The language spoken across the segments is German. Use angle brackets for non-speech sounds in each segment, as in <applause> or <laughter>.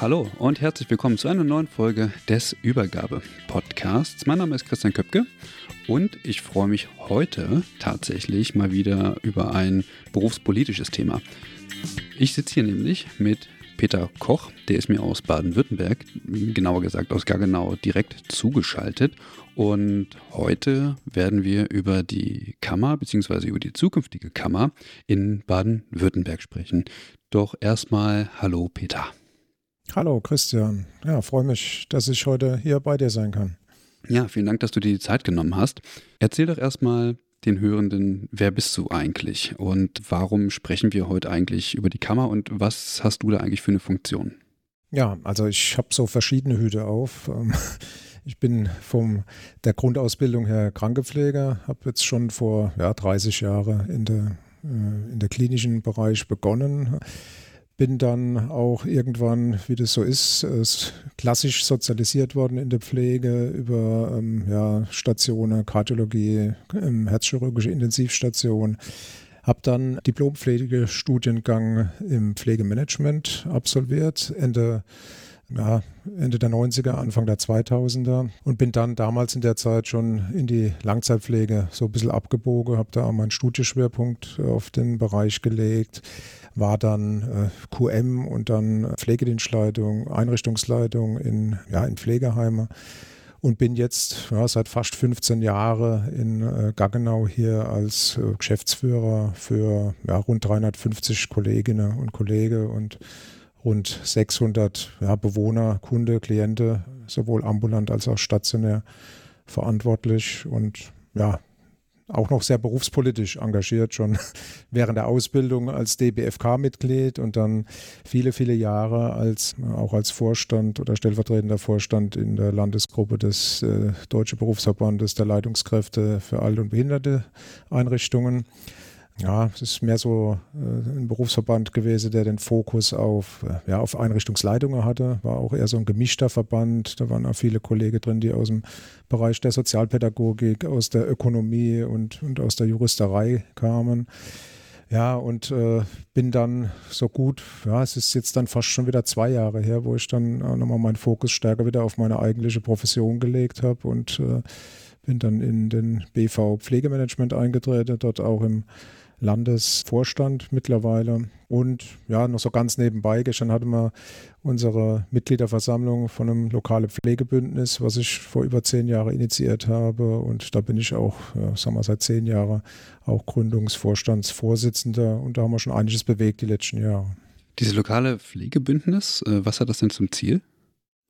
Hallo und herzlich willkommen zu einer neuen Folge des Übergabe-Podcasts. Mein Name ist Christian Köpke und ich freue mich heute tatsächlich mal wieder über ein berufspolitisches Thema. Ich sitze hier nämlich mit Peter Koch, der ist mir aus Baden-Württemberg, genauer gesagt aus Gaggenau, direkt zugeschaltet. Und heute werden wir über die Kammer bzw. über die zukünftige Kammer in Baden-Württemberg sprechen. Doch erstmal Hallo Peter. Hallo Christian. Ja, freue mich, dass ich heute hier bei dir sein kann. Ja, vielen Dank, dass du dir die Zeit genommen hast. Erzähl doch erstmal den Hörenden, wer bist du eigentlich und warum sprechen wir heute eigentlich über die Kammer und was hast du da eigentlich für eine Funktion? Ja, also ich habe so verschiedene Hüte auf. Ähm, <laughs> ich bin von der Grundausbildung her Krankenpfleger, habe jetzt schon vor ja, 30 Jahren in der, äh, in der klinischen Bereich begonnen bin dann auch irgendwann, wie das so ist, klassisch sozialisiert worden in der Pflege über ähm, ja, Stationen, Kardiologie, ähm, herzchirurgische Intensivstation. Habe dann Diplompflegestudiengang im Pflegemanagement absolviert, Ende ja, Ende der 90er, Anfang der 2000er und bin dann damals in der Zeit schon in die Langzeitpflege so ein bisschen abgebogen, habe da meinen Studieschwerpunkt auf den Bereich gelegt, war dann äh, QM und dann Pflegedienstleitung, Einrichtungsleitung in, ja, in Pflegeheime und bin jetzt ja, seit fast 15 Jahren in äh, Gaggenau hier als äh, Geschäftsführer für ja, rund 350 Kolleginnen und Kollegen und rund 600 ja, Bewohner, Kunde, Kliente, sowohl ambulant als auch stationär verantwortlich und ja, auch noch sehr berufspolitisch engagiert, schon <laughs> während der Ausbildung als DBFK-Mitglied und dann viele, viele Jahre als auch als Vorstand oder stellvertretender Vorstand in der Landesgruppe des äh, Deutschen Berufsverbandes der Leitungskräfte für Alt- und Behinderte Einrichtungen. Ja, es ist mehr so äh, ein Berufsverband gewesen, der den Fokus auf, äh, ja, auf Einrichtungsleitungen hatte. War auch eher so ein gemischter Verband. Da waren auch viele Kollegen drin, die aus dem Bereich der Sozialpädagogik, aus der Ökonomie und, und aus der Juristerei kamen. Ja, und äh, bin dann so gut, ja, es ist jetzt dann fast schon wieder zwei Jahre her, wo ich dann nochmal meinen Fokus stärker wieder auf meine eigentliche Profession gelegt habe und äh, bin dann in den BV Pflegemanagement eingetreten, dort auch im Landesvorstand mittlerweile. Und ja, noch so ganz nebenbei, gestern hatten wir unsere Mitgliederversammlung von einem lokalen Pflegebündnis, was ich vor über zehn Jahren initiiert habe. Und da bin ich auch, ja, sagen wir seit zehn Jahren, auch Gründungsvorstandsvorsitzender. Und da haben wir schon einiges bewegt die letzten Jahre. Diese lokale Pflegebündnis, äh, was hat das denn zum Ziel?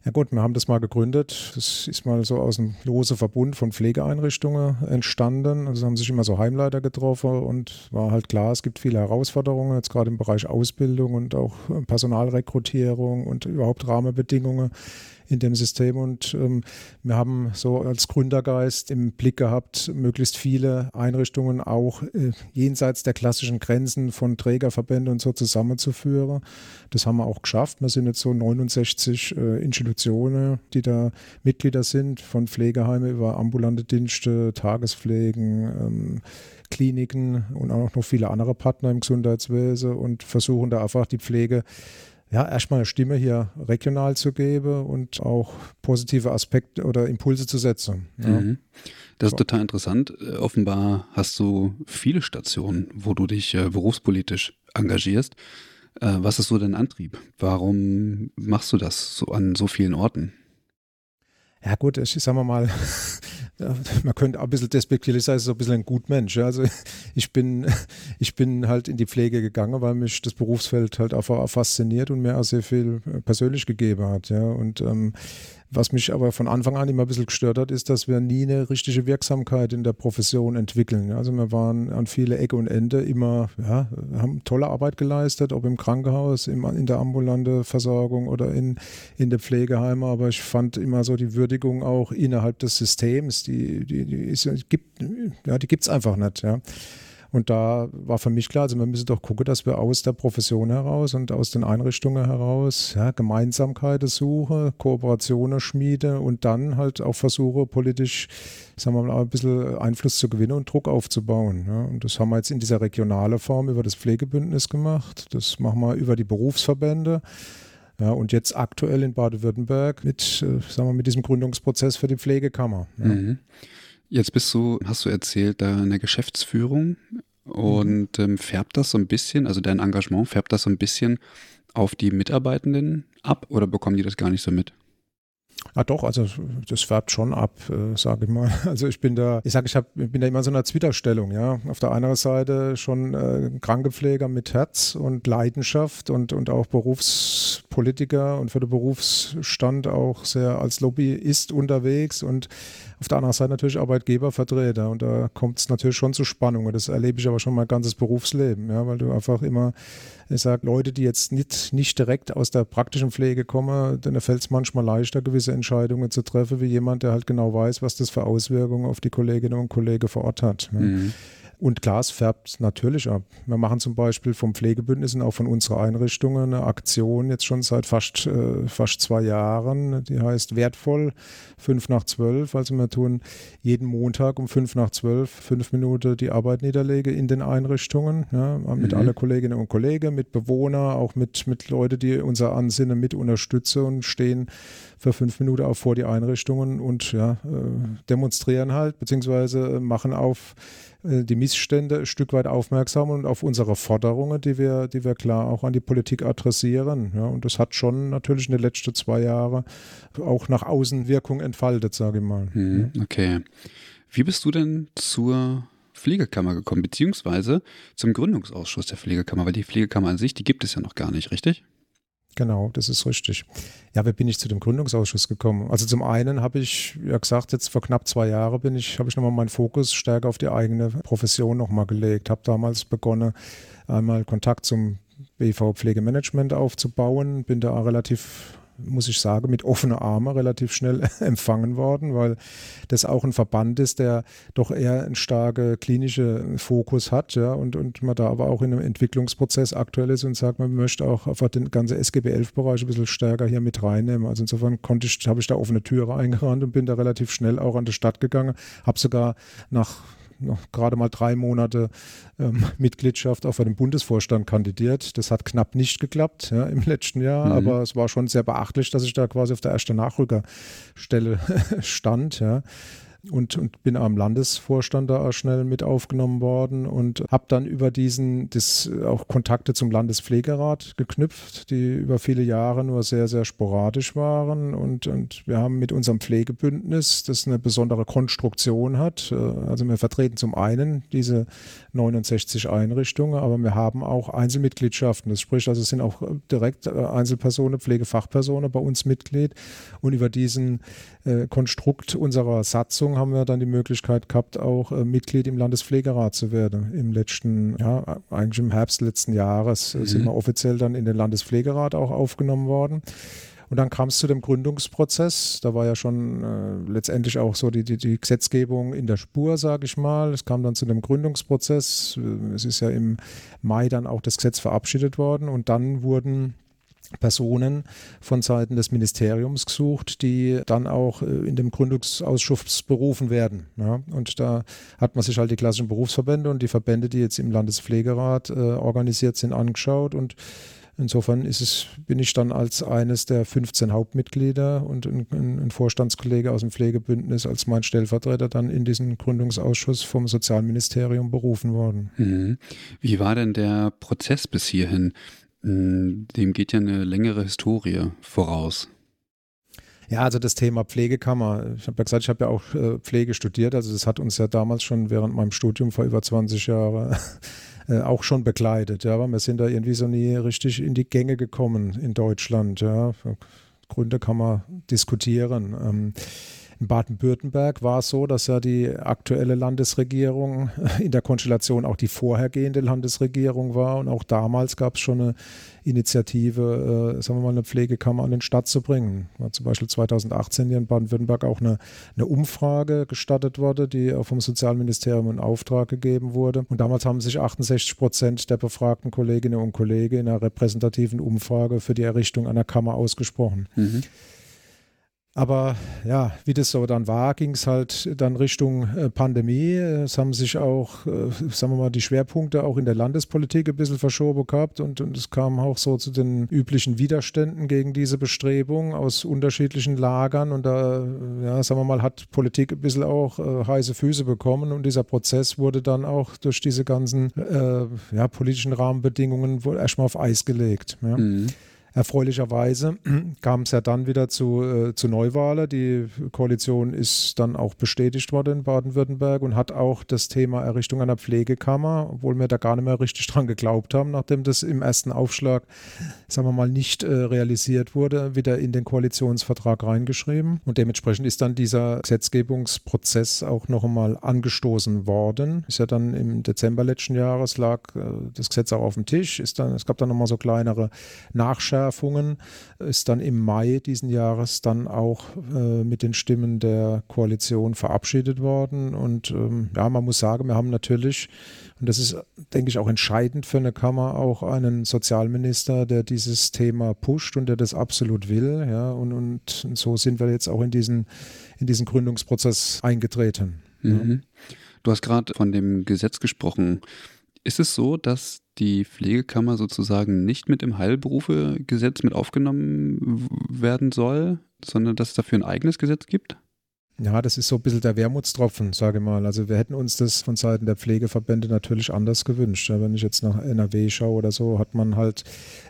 Ja gut, wir haben das mal gegründet. Das ist mal so aus einem lose Verbund von Pflegeeinrichtungen entstanden. Also haben sich immer so Heimleiter getroffen und war halt klar, es gibt viele Herausforderungen, jetzt gerade im Bereich Ausbildung und auch Personalrekrutierung und überhaupt Rahmenbedingungen in dem System. Und ähm, wir haben so als Gründergeist im Blick gehabt, möglichst viele Einrichtungen auch äh, jenseits der klassischen Grenzen von Trägerverbänden und so zusammenzuführen. Das haben wir auch geschafft. Wir sind jetzt so 69 äh, Institutionen, die da Mitglieder sind, von Pflegeheime über ambulante Dienste, Tagespflegen, ähm, Kliniken und auch noch viele andere Partner im Gesundheitswesen und versuchen da einfach die Pflege ja, erstmal eine Stimme hier regional zu geben und auch positive Aspekte oder Impulse zu setzen. Ja. Mhm. Das ist total interessant. Äh, offenbar hast du viele Stationen, wo du dich äh, berufspolitisch engagierst. Äh, was ist so dein Antrieb? Warum machst du das so an so vielen Orten? Ja gut, ich sagen wir <laughs> mal, man könnte auch ein bisschen despektierlich sagen, so ein bisschen ein Gutmensch. Also ich bin, <laughs> ich bin halt in die Pflege gegangen, weil mich das Berufsfeld halt einfach fasziniert und mir auch sehr viel persönlich gegeben hat. Ja. Und ähm, was mich aber von Anfang an immer ein bisschen gestört hat, ist, dass wir nie eine richtige Wirksamkeit in der Profession entwickeln. Also wir waren an viele Ecke und Ende immer, ja, haben tolle Arbeit geleistet, ob im Krankenhaus, im, in der ambulante Versorgung oder in, in der Pflegeheime. Aber ich fand immer so die Würdigung auch innerhalb des Systems, die, die, die, gibt, die gibt es einfach nicht. Ja. Und da war für mich klar, also wir müssen doch gucken, dass wir aus der Profession heraus und aus den Einrichtungen heraus ja, Gemeinsamkeiten suchen, Kooperationen schmiede und dann halt auch versuche, politisch, sagen wir mal, ein bisschen Einfluss zu gewinnen und Druck aufzubauen. Ja. Und das haben wir jetzt in dieser regionalen Form über das Pflegebündnis gemacht. Das machen wir über die Berufsverbände. Ja, und jetzt aktuell in Baden-Württemberg mit, äh, sagen wir, mit diesem Gründungsprozess für die Pflegekammer. Ja. Mhm. Jetzt bist du, hast du erzählt, da in der Geschäftsführung und ähm, färbt das so ein bisschen, also dein Engagement färbt das so ein bisschen auf die Mitarbeitenden ab oder bekommen die das gar nicht so mit? Ah doch, also das färbt schon ab, äh, sage ich mal. Also ich bin da, ich sage, ich hab, bin da immer so in einer Zwitterstellung, ja. Auf der einen Seite schon äh, Krankenpfleger mit Herz und Leidenschaft und, und auch Berufspolitiker und für den Berufsstand auch sehr als Lobbyist unterwegs und auf der anderen Seite natürlich Arbeitgebervertreter und da kommt es natürlich schon zu Spannungen. Das erlebe ich aber schon mein ganzes Berufsleben, ja, weil du einfach immer, ich sage, Leute, die jetzt nicht, nicht direkt aus der praktischen Pflege kommen, denen fällt es manchmal leichter, gewisse Entscheidungen zu treffen, wie jemand, der halt genau weiß, was das für Auswirkungen auf die Kolleginnen und Kollegen vor Ort hat. Ja. Mhm. Und Glas färbt natürlich ab. Wir machen zum Beispiel vom Pflegebündnis und auch von unserer Einrichtung eine Aktion jetzt schon seit fast, äh, fast zwei Jahren. Die heißt Wertvoll 5 nach 12. Also wir tun jeden Montag um 5 nach 12 fünf Minuten die Arbeit niederlege in den Einrichtungen. Ja, mit mhm. allen Kolleginnen und Kollegen, mit Bewohnern, auch mit, mit Leuten, die unser Ansinnen mit unterstützen und stehen für fünf Minuten auch vor die Einrichtungen und ja, äh, demonstrieren halt, beziehungsweise machen auf äh, die Missstände ein Stück weit aufmerksam und auf unsere Forderungen, die wir, die wir klar auch an die Politik adressieren. Ja, und das hat schon natürlich in den letzten zwei Jahren auch nach außen Wirkung entfaltet, sage ich mal. Hm, okay. Wie bist du denn zur Pflegekammer gekommen, beziehungsweise zum Gründungsausschuss der Pflegekammer? Weil die Pflegekammer an sich, die gibt es ja noch gar nicht, richtig? Genau, das ist richtig. Ja, wie bin ich zu dem Gründungsausschuss gekommen? Also zum einen habe ich ja gesagt, jetzt vor knapp zwei Jahren bin ich, habe ich nochmal meinen Fokus stärker auf die eigene Profession nochmal gelegt. Habe damals begonnen, einmal Kontakt zum BV Pflegemanagement aufzubauen, bin da relativ muss ich sagen, mit offener Arme relativ schnell <laughs> empfangen worden, weil das auch ein Verband ist, der doch eher einen starken klinischen Fokus hat, ja, und, und man da aber auch in einem Entwicklungsprozess aktuell ist und sagt, man möchte auch einfach den ganzen SGB-11-Bereich ein bisschen stärker hier mit reinnehmen. Also insofern konnte ich, habe ich da offene Türe <laughs> eingerannt und bin da relativ schnell auch an die Stadt gegangen, habe sogar nach noch gerade mal drei Monate ähm, Mitgliedschaft auch für den Bundesvorstand kandidiert. Das hat knapp nicht geklappt ja, im letzten Jahr, mhm. aber es war schon sehr beachtlich, dass ich da quasi auf der ersten Nachrückerstelle <laughs> stand. Ja und, und bin am Landesvorstand da schnell mit aufgenommen worden und habe dann über diesen das auch Kontakte zum Landespflegerat geknüpft, die über viele Jahre nur sehr, sehr sporadisch waren. Und, und wir haben mit unserem Pflegebündnis, das eine besondere Konstruktion hat, äh, also wir vertreten zum einen diese 69 Einrichtungen, aber wir haben auch Einzelmitgliedschaften. Das spricht also es sind auch direkt äh, Einzelpersonen, Pflegefachpersonen bei uns Mitglied. Und über diesen äh, Konstrukt unserer Satzung haben wir dann die Möglichkeit gehabt, auch äh, Mitglied im Landespflegerat zu werden. Im letzten, ja, eigentlich im Herbst letzten Jahres mhm. sind wir offiziell dann in den Landespflegerat auch aufgenommen worden. Und dann kam es zu dem Gründungsprozess. Da war ja schon äh, letztendlich auch so die, die, die Gesetzgebung in der Spur, sage ich mal. Es kam dann zu dem Gründungsprozess. Es ist ja im Mai dann auch das Gesetz verabschiedet worden und dann wurden Personen von Seiten des Ministeriums gesucht, die dann auch äh, in dem Gründungsausschuss berufen werden. Ja, und da hat man sich halt die klassischen Berufsverbände und die Verbände, die jetzt im Landespflegerat äh, organisiert sind, angeschaut und Insofern es, bin ich dann als eines der 15 Hauptmitglieder und ein, ein, Vorstandskollege aus dem Pflegebündnis als mein Stellvertreter dann in diesen Gründungsausschuss vom Sozialministerium berufen worden. Mhm. Wie war denn der Prozess bis hierhin? Hm, dem geht ja eine längere Historie voraus. Ja, also das Thema Pflegekammer. Ich habe ja gesagt, ich habe ja auch äh, Pflege studiert. Also das hat uns ja damals schon während meinem Studium vor über 20 Jahren <laughs> äh, auch schon begleitet. Ja, aber wir sind da irgendwie so nie richtig in die Gänge gekommen in Deutschland. Ja, Gründe kann man diskutieren. In Baden-Württemberg war es so, dass ja die aktuelle Landesregierung <laughs> in der Konstellation auch die vorhergehende Landesregierung war. Und auch damals gab es schon eine Initiative, äh, sagen wir mal, eine Pflegekammer an den Start zu bringen. War zum Beispiel 2018 hier in Baden-Württemberg auch eine, eine Umfrage gestattet wurde, die vom Sozialministerium in Auftrag gegeben wurde. Und damals haben sich 68 Prozent der befragten Kolleginnen und Kollegen in einer repräsentativen Umfrage für die Errichtung einer Kammer ausgesprochen. Mhm. Aber ja, wie das so dann war, ging es halt dann Richtung äh, Pandemie. Es haben sich auch, äh, sagen wir mal, die Schwerpunkte auch in der Landespolitik ein bisschen verschoben gehabt und, und es kam auch so zu den üblichen Widerständen gegen diese Bestrebung aus unterschiedlichen Lagern und da, ja, sagen wir mal, hat Politik ein bisschen auch äh, heiße Füße bekommen und dieser Prozess wurde dann auch durch diese ganzen äh, ja, politischen Rahmenbedingungen wohl erstmal auf Eis gelegt. Ja. Mhm. Erfreulicherweise <clears throat> kam es ja dann wieder zu, äh, zu Neuwahlen. Die Koalition ist dann auch bestätigt worden in Baden-Württemberg und hat auch das Thema Errichtung einer Pflegekammer, obwohl wir da gar nicht mehr richtig dran geglaubt haben, nachdem das im ersten Aufschlag, sagen wir mal, nicht äh, realisiert wurde, wieder in den Koalitionsvertrag reingeschrieben. Und dementsprechend ist dann dieser Gesetzgebungsprozess auch noch einmal angestoßen worden. Ist ja dann im Dezember letzten Jahres lag äh, das Gesetz auch auf dem Tisch. Ist dann, es gab dann nochmal so kleinere Nachschärfungen Verschärfungen ist dann im Mai diesen Jahres dann auch äh, mit den Stimmen der Koalition verabschiedet worden. Und ähm, ja, man muss sagen, wir haben natürlich, und das ist, denke ich, auch entscheidend für eine Kammer, auch einen Sozialminister, der dieses Thema pusht und der das absolut will. Ja, und, und so sind wir jetzt auch in diesen, in diesen Gründungsprozess eingetreten. Mhm. Ja. Du hast gerade von dem Gesetz gesprochen. Ist es so, dass die Pflegekammer sozusagen nicht mit im Heilberufegesetz mit aufgenommen werden soll, sondern dass es dafür ein eigenes Gesetz gibt? Ja, das ist so ein bisschen der Wermutstropfen, sage ich mal. Also wir hätten uns das von Seiten der Pflegeverbände natürlich anders gewünscht. Wenn ich jetzt nach NRW schaue oder so, hat man halt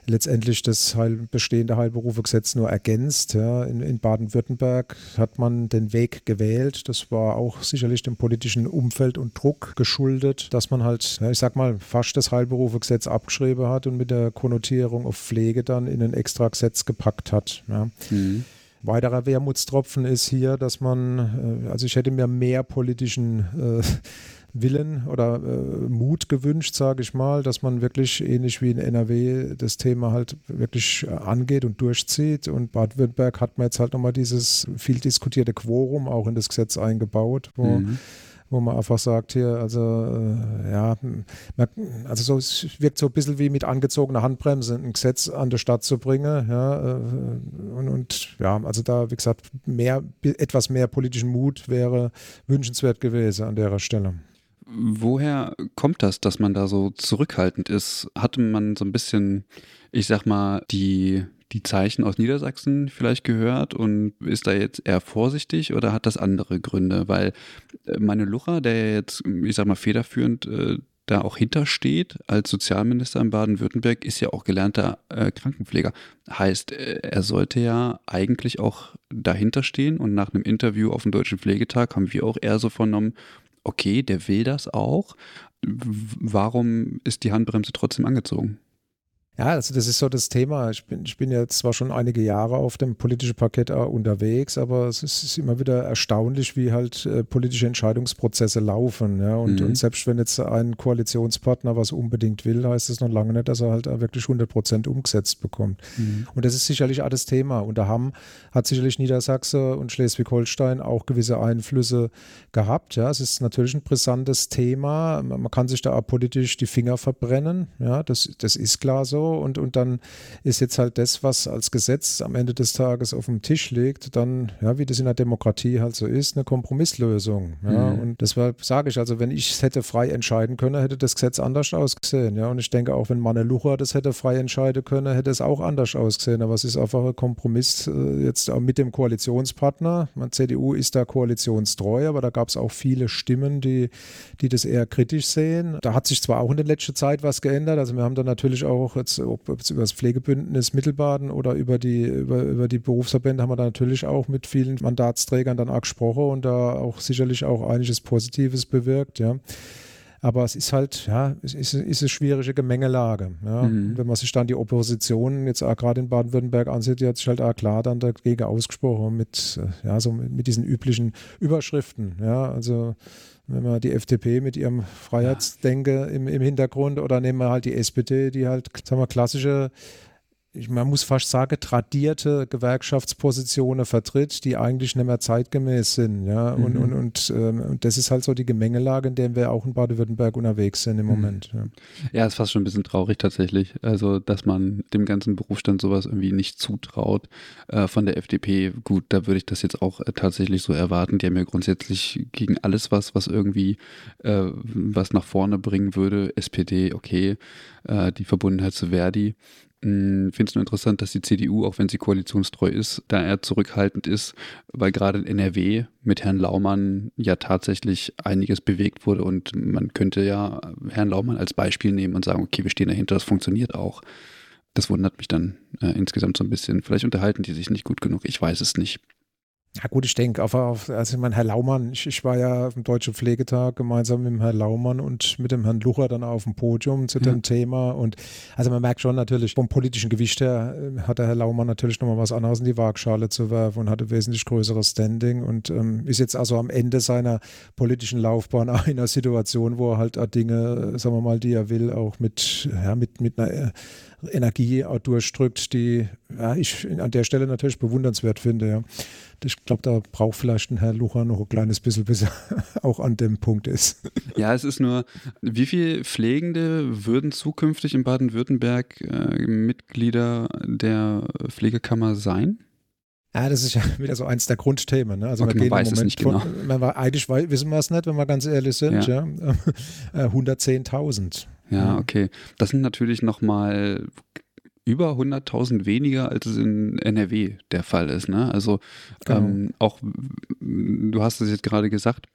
letztendlich das Heil bestehende Heilberufegesetz nur ergänzt. Ja. In, in Baden-Württemberg hat man den Weg gewählt. Das war auch sicherlich dem politischen Umfeld und Druck geschuldet, dass man halt, ja, ich sag mal, fast das Heilberufegesetz abgeschrieben hat und mit der Konnotierung auf Pflege dann in ein Extragesetz gepackt hat. Ja. Mhm. Weiterer Wermutstropfen ist hier, dass man, äh, also ich hätte mir mehr politischen äh, Willen oder äh, Mut gewünscht, sage ich mal, dass man wirklich ähnlich wie in NRW das Thema halt wirklich angeht und durchzieht. Und Baden-Württemberg hat man jetzt halt nochmal dieses viel diskutierte Quorum auch in das Gesetz eingebaut, wo mhm wo man einfach sagt hier, also äh, ja, also so, es wirkt so ein bisschen wie mit angezogener Handbremse ein Gesetz an der Stadt zu bringen, ja, äh, und, und ja, also da, wie gesagt, mehr, etwas mehr politischen Mut wäre wünschenswert gewesen an der Stelle. Woher kommt das, dass man da so zurückhaltend ist? Hatte man so ein bisschen, ich sag mal, die die Zeichen aus Niedersachsen vielleicht gehört und ist da jetzt eher vorsichtig oder hat das andere Gründe? Weil äh, meine Lucha, der jetzt, ich sag mal, federführend äh, da auch hintersteht als Sozialminister in Baden-Württemberg, ist ja auch gelernter äh, Krankenpfleger. Heißt, äh, er sollte ja eigentlich auch dahinter stehen und nach einem Interview auf dem Deutschen Pflegetag haben wir auch eher so vernommen, okay, der will das auch. Warum ist die Handbremse trotzdem angezogen? Ja, also das ist so das Thema. Ich bin, ich bin jetzt zwar schon einige Jahre auf dem politischen Parkett unterwegs, aber es ist immer wieder erstaunlich, wie halt äh, politische Entscheidungsprozesse laufen. Ja? Und, mhm. und, selbst wenn jetzt ein Koalitionspartner was unbedingt will, heißt es noch lange nicht, dass er halt wirklich 100 Prozent umgesetzt bekommt. Mhm. Und das ist sicherlich auch das Thema. Und da haben, hat sicherlich Niedersachsen und Schleswig-Holstein auch gewisse Einflüsse gehabt. Ja? Es ist natürlich ein brisantes Thema. Man kann sich da auch politisch die Finger verbrennen. Ja? Das, das ist klar so und, und dann ist jetzt halt das, was als Gesetz am Ende des Tages auf dem Tisch liegt, dann, ja, wie das in der Demokratie halt so ist, eine Kompromisslösung. Ja, mhm. und deshalb sage ich, also wenn ich es hätte frei entscheiden können, hätte das Gesetz anders ausgesehen. Ja, und ich denke auch, wenn Manne Lucha das hätte frei entscheiden können, hätte es auch anders ausgesehen. Aber es ist einfach ein Kompromiss äh, jetzt auch mit dem Koalitionspartner. Man, CDU ist da koalitionstreu, aber da gab es auch viele Stimmen, die, die das eher kritisch sehen. Da hat sich zwar auch in der letzten Zeit was geändert. Also wir haben da natürlich auch jetzt das, ob es über das Pflegebündnis Mittelbaden oder über die, über, über die Berufsverbände haben wir da natürlich auch mit vielen Mandatsträgern dann auch gesprochen und da auch sicherlich auch einiges Positives bewirkt, ja. Aber es ist halt, ja, es ist, ist eine schwierige Gemengelage. Ja. Mhm. Wenn man sich dann die Opposition jetzt auch gerade in Baden-Württemberg ansieht, die hat sich halt auch klar dann dagegen ausgesprochen mit, ja, so mit, mit diesen üblichen Überschriften. Ja, also wenn man die FDP mit ihrem Freiheitsdenke ja. im, im Hintergrund oder nehmen wir halt die SPD, die halt, sagen wir, klassische ich, man muss fast sagen, tradierte Gewerkschaftspositionen vertritt, die eigentlich nicht mehr zeitgemäß sind. Ja? Und, mhm. und, und, ähm, und, das ist halt so die Gemengelage, in der wir auch in Baden-Württemberg unterwegs sind im mhm. Moment. Ja. ja, ist fast schon ein bisschen traurig tatsächlich. Also, dass man dem ganzen Berufsstand sowas irgendwie nicht zutraut. Äh, von der FDP, gut, da würde ich das jetzt auch äh, tatsächlich so erwarten. Die haben ja grundsätzlich gegen alles was, was irgendwie äh, was nach vorne bringen würde. SPD, okay, äh, die Verbundenheit zu Verdi finde es nur interessant, dass die CDU, auch wenn sie koalitionstreu ist, da eher zurückhaltend ist, weil gerade in NRW mit Herrn Laumann ja tatsächlich einiges bewegt wurde und man könnte ja Herrn Laumann als Beispiel nehmen und sagen, okay, wir stehen dahinter, das funktioniert auch. Das wundert mich dann äh, insgesamt so ein bisschen. Vielleicht unterhalten die sich nicht gut genug, ich weiß es nicht. Ja gut, ich denke, auf, also ich meine, Herr Laumann, ich, ich, war ja auf dem Deutschen Pflegetag gemeinsam mit dem Herrn Laumann und mit dem Herrn Lucher dann auf dem Podium zu dem Thema und also man merkt schon natürlich, vom politischen Gewicht her äh, hat der Herr Laumann natürlich nochmal was anderes in die Waagschale zu werfen und hatte wesentlich größeres Standing und ähm, ist jetzt also am Ende seiner politischen Laufbahn <laughs> auch in einer Situation, wo er halt Dinge, sagen wir mal, die er will, auch mit, ja, mit, mit einer äh, Energie durchdrückt, die ja, ich an der Stelle natürlich bewundernswert finde. Ja. Ich glaube, da braucht vielleicht ein Herr Lucher noch ein kleines bisschen, bis er <laughs> auch an dem Punkt ist. Ja, es ist nur, wie viele Pflegende würden zukünftig in Baden-Württemberg äh, Mitglieder der Pflegekammer sein? Ja, das ist ja <laughs> wieder so eins der Grundthemen. Ne? Also okay, man weiß es nicht genau. man war, eigentlich wissen wir es nicht, wenn wir ganz ehrlich sind. Ja. ja. 110.000. <laughs> Äh, ja, okay. Das sind natürlich nochmal über 100.000 weniger, als es in NRW der Fall ist. Ne? Also genau. ähm, auch, du hast es jetzt gerade gesagt,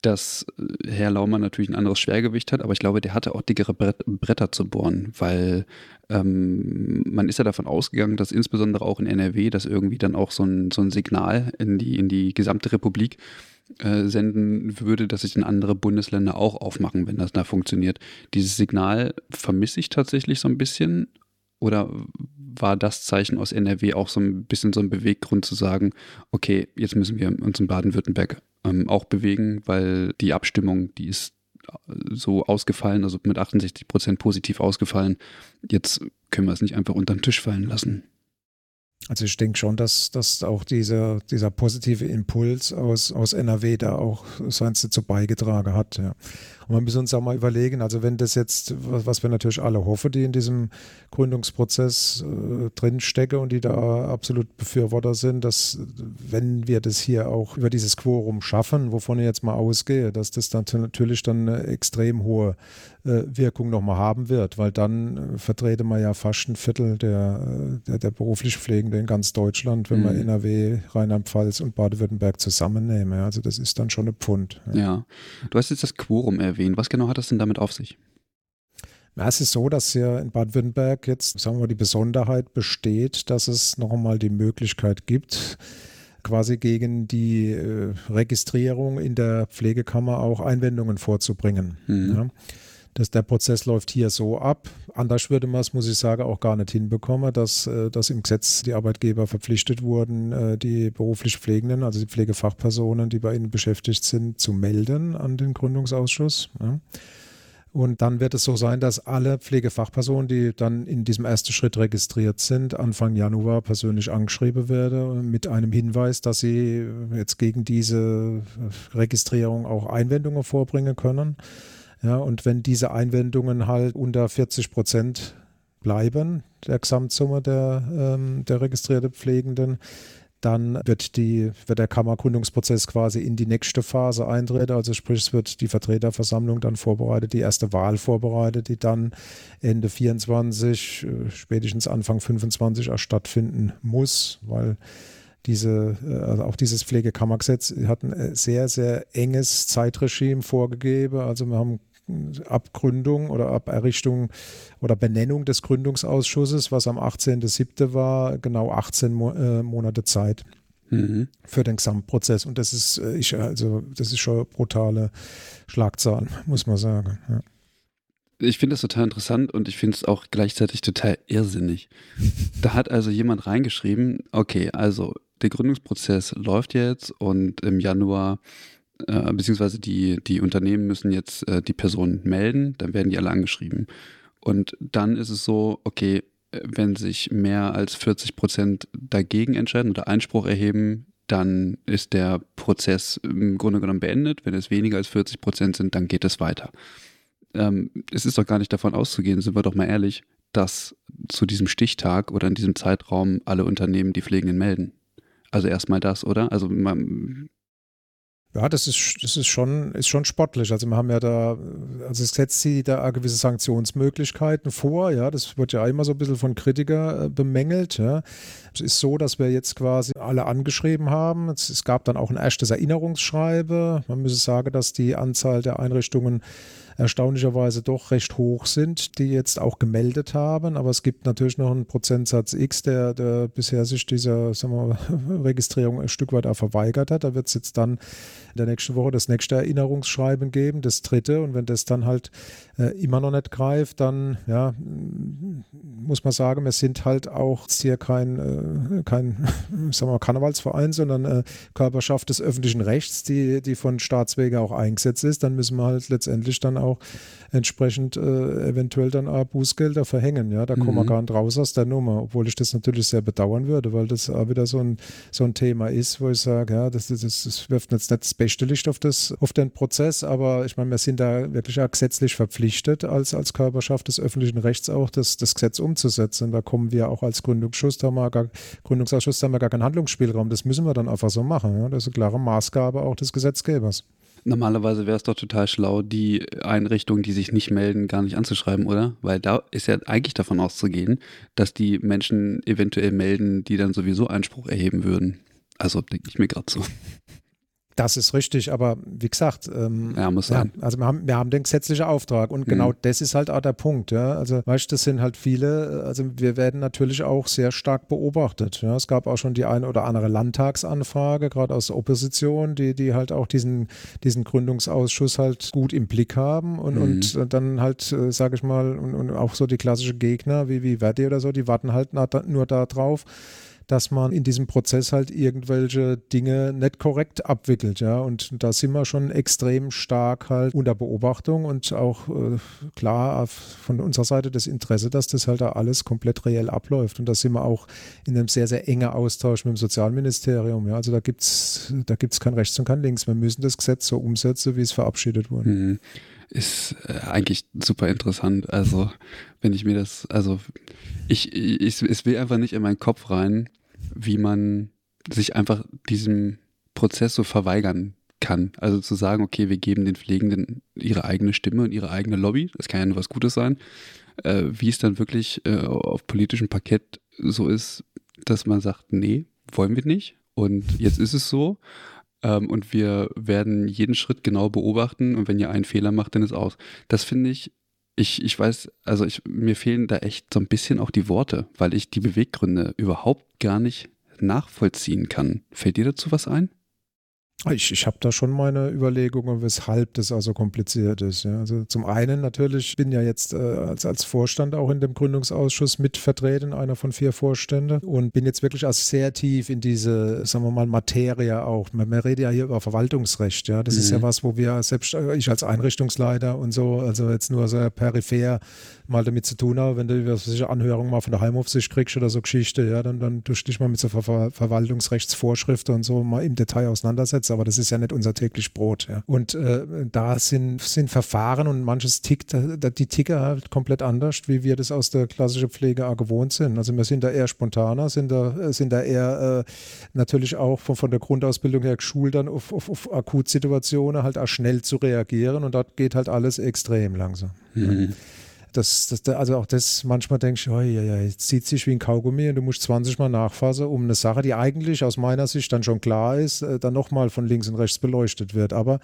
dass Herr Laumann natürlich ein anderes Schwergewicht hat, aber ich glaube, der hatte auch dickere Bretter zu bohren, weil ähm, man ist ja davon ausgegangen, dass insbesondere auch in NRW das irgendwie dann auch so ein, so ein Signal in die, in die gesamte Republik äh, senden würde, dass sich dann andere Bundesländer auch aufmachen, wenn das da funktioniert. Dieses Signal vermisse ich tatsächlich so ein bisschen, oder war das Zeichen aus NRW auch so ein bisschen so ein Beweggrund zu sagen, okay, jetzt müssen wir uns in Baden-Württemberg ähm, auch bewegen, weil die Abstimmung, die ist äh, so ausgefallen, also mit 68 Prozent positiv ausgefallen. Jetzt können wir es nicht einfach unter den Tisch fallen lassen. Also ich denke schon, dass, dass auch dieser, dieser positive Impuls aus, aus NRW da auch seins dazu beigetragen hat. Ja. Und wir müssen uns auch mal überlegen, also wenn das jetzt, was, wir natürlich alle hoffen, die in diesem Gründungsprozess äh, drinstecken und die da absolut Befürworter sind, dass wenn wir das hier auch über dieses Quorum schaffen, wovon ich jetzt mal ausgehe, dass das dann natürlich dann eine extrem hohe Wirkung nochmal haben wird, weil dann äh, vertrete man ja fast ein Viertel der, äh, der, der beruflich Pflegenden in ganz Deutschland, wenn mhm. man NRW, Rheinland-Pfalz und Baden-Württemberg zusammennehmen. Also das ist dann schon ein Pfund. Ja. ja. Du hast jetzt das Quorum erwähnt. Was genau hat das denn damit auf sich? Ja, es ist so, dass hier in Baden-Württemberg jetzt, sagen wir, die Besonderheit besteht, dass es noch einmal die Möglichkeit gibt, quasi gegen die äh, Registrierung in der Pflegekammer auch Einwendungen vorzubringen. Mhm. Ja. Das, der Prozess läuft hier so ab. Anders würde man es, muss ich sagen, auch gar nicht hinbekommen, dass, äh, dass im Gesetz die Arbeitgeber verpflichtet wurden, äh, die beruflich Pflegenden, also die Pflegefachpersonen, die bei ihnen beschäftigt sind, zu melden an den Gründungsausschuss. Und dann wird es so sein, dass alle Pflegefachpersonen, die dann in diesem ersten Schritt registriert sind, Anfang Januar persönlich angeschrieben werden mit einem Hinweis, dass sie jetzt gegen diese Registrierung auch Einwendungen vorbringen können. Ja, und wenn diese Einwendungen halt unter 40 Prozent bleiben, der Gesamtsumme der, ähm, der registrierten Pflegenden, dann wird, die, wird der Kammergründungsprozess quasi in die nächste Phase eintreten. Also sprich, es wird die Vertreterversammlung dann vorbereitet, die erste Wahl vorbereitet, die dann Ende 24, äh, spätestens Anfang 25 auch stattfinden muss, weil diese, äh, also auch dieses Pflegekammergesetz hat ein äh, sehr, sehr enges Zeitregime vorgegeben. Also wir haben ab Gründung oder ab Errichtung oder Benennung des Gründungsausschusses, was am 18.07. war, genau 18 Mo äh, Monate Zeit. Mhm. Für den Gesamtprozess. Und das ist, äh, ich, also, das ist schon brutale Schlagzahlen, muss man sagen. Ja. Ich finde das total interessant und ich finde es auch gleichzeitig total irrsinnig. <laughs> da hat also jemand reingeschrieben, okay, also der Gründungsprozess läuft jetzt und im Januar, äh, beziehungsweise die, die Unternehmen müssen jetzt äh, die Person melden, dann werden die alle angeschrieben. Und dann ist es so, okay, wenn sich mehr als 40 Prozent dagegen entscheiden oder Einspruch erheben, dann ist der Prozess im Grunde genommen beendet. Wenn es weniger als 40 Prozent sind, dann geht es weiter. Ähm, es ist doch gar nicht davon auszugehen, sind wir doch mal ehrlich, dass zu diesem Stichtag oder in diesem Zeitraum alle Unternehmen die Pflegenden melden. Also erstmal das, oder? Also man, ja, das ist, das ist schon, ist schon sportlich. Also wir haben ja da, also es setzt sie da gewisse Sanktionsmöglichkeiten vor, ja. Das wird ja immer so ein bisschen von Kritiker äh, bemängelt. Ja. Es ist so, dass wir jetzt quasi alle angeschrieben haben. Es, es gab dann auch ein erstes Erinnerungsschreibe. Man müsse sagen, dass die Anzahl der Einrichtungen erstaunlicherweise doch recht hoch sind, die jetzt auch gemeldet haben. Aber es gibt natürlich noch einen Prozentsatz X, der, der bisher sich dieser sagen wir, <laughs> Registrierung ein Stück weit auch verweigert hat. Da wird es jetzt dann in der nächsten Woche das nächste Erinnerungsschreiben geben, das dritte. Und wenn das dann halt äh, immer noch nicht greift, dann ja, muss man sagen, wir sind halt auch hier kein, äh, kein <laughs> sagen wir, Karnevalsverein, sondern äh, Körperschaft des öffentlichen Rechts, die, die von Staatswege auch eingesetzt ist. Dann müssen wir halt letztendlich dann auch entsprechend äh, eventuell dann auch Bußgelder verhängen. Ja, da mhm. kommen wir gar nicht raus aus der Nummer, obwohl ich das natürlich sehr bedauern würde, weil das auch wieder so ein, so ein Thema ist, wo ich sage, ja, das, das, das wirft jetzt nicht das beste Licht auf, das, auf den Prozess, aber ich meine, wir sind da wirklich auch gesetzlich verpflichtet, als, als Körperschaft des öffentlichen Rechts auch das, das Gesetz umzusetzen. Da kommen wir auch als Gründungsschuss, da mal gar, Gründungsausschuss, da haben wir gar keinen Handlungsspielraum. Das müssen wir dann einfach so machen. Ja? Das ist eine klare Maßgabe auch des Gesetzgebers. Normalerweise wäre es doch total schlau, die Einrichtungen, die sich nicht melden, gar nicht anzuschreiben, oder? Weil da ist ja eigentlich davon auszugehen, dass die Menschen eventuell melden, die dann sowieso Einspruch erheben würden. Also denke ich mir gerade so. Das ist richtig, aber wie gesagt, ähm, ja, muss sein. Ja, also wir haben, wir haben den gesetzlichen Auftrag und genau mhm. das ist halt auch der Punkt. Ja. Also weißt das sind halt viele, also wir werden natürlich auch sehr stark beobachtet. Ja. Es gab auch schon die eine oder andere Landtagsanfrage, gerade aus der Opposition, die, die halt auch diesen, diesen Gründungsausschuss halt gut im Blick haben und, mhm. und dann halt, äh, sage ich mal, und, und, auch so die klassischen Gegner wie, wie Verdi oder so, die warten halt nur darauf, dass man in diesem Prozess halt irgendwelche Dinge nicht korrekt abwickelt, ja. Und da sind wir schon extrem stark halt unter Beobachtung und auch äh, klar von unserer Seite das Interesse, dass das halt da alles komplett reell abläuft. Und da sind wir auch in einem sehr, sehr engen Austausch mit dem Sozialministerium, ja. Also da gibt's, da gibt's kein Rechts und kein Links. Wir müssen das Gesetz so umsetzen, wie es verabschiedet wurde. Mhm ist äh, eigentlich super interessant. Also, wenn ich mir das, also ich, ich, es will einfach nicht in meinen Kopf rein, wie man sich einfach diesem Prozess so verweigern kann. Also zu sagen, okay, wir geben den Pflegenden ihre eigene Stimme und ihre eigene Lobby, das kann ja nur was Gutes sein. Äh, wie es dann wirklich äh, auf politischem Parkett so ist, dass man sagt, nee, wollen wir nicht. Und jetzt ist es so. Ähm, und wir werden jeden Schritt genau beobachten. Und wenn ihr einen Fehler macht, dann ist aus. Das finde ich ich, ich weiß, also ich, mir fehlen da echt so ein bisschen auch die Worte, weil ich die Beweggründe überhaupt gar nicht nachvollziehen kann. Fällt dir dazu was ein? Ich, ich habe da schon meine Überlegungen, weshalb das also kompliziert ist. Ja. Also zum einen natürlich, ich bin ja jetzt äh, als, als Vorstand auch in dem Gründungsausschuss mitvertreten, einer von vier Vorständen und bin jetzt wirklich als sehr tief in diese, sagen wir mal, Materie auch. Man, man redet ja hier über Verwaltungsrecht, ja. Das mhm. ist ja mhm. was, wo wir selbst, äh, ich als Einrichtungsleiter und so, also jetzt nur so peripher mal damit zu tun habe, wenn du was solche Anhörungen mal von der Heimaufsicht kriegst oder so Geschichte, ja, dann, dann tust du dich mal mit so Ver Verwaltungsrechtsvorschriften und so mal im Detail auseinandersetzen, aber das ist ja nicht unser täglich Brot, ja. Und äh, da sind, sind Verfahren und manches tickt, die ticken halt komplett anders, wie wir das aus der klassischen Pflege auch gewohnt sind. Also wir sind da eher spontaner, sind da, sind da eher äh, natürlich auch von, von der Grundausbildung her geschult dann auf, auf, auf Akutsituationen halt auch schnell zu reagieren und dort geht halt alles extrem langsam. Mhm. Ja das, das, also auch das, manchmal denke ich, oh, ja, ja, jetzt zieht sich wie ein Kaugummi und du musst 20 Mal nachfassen, um eine Sache, die eigentlich aus meiner Sicht dann schon klar ist, äh, dann nochmal von links und rechts beleuchtet wird. Aber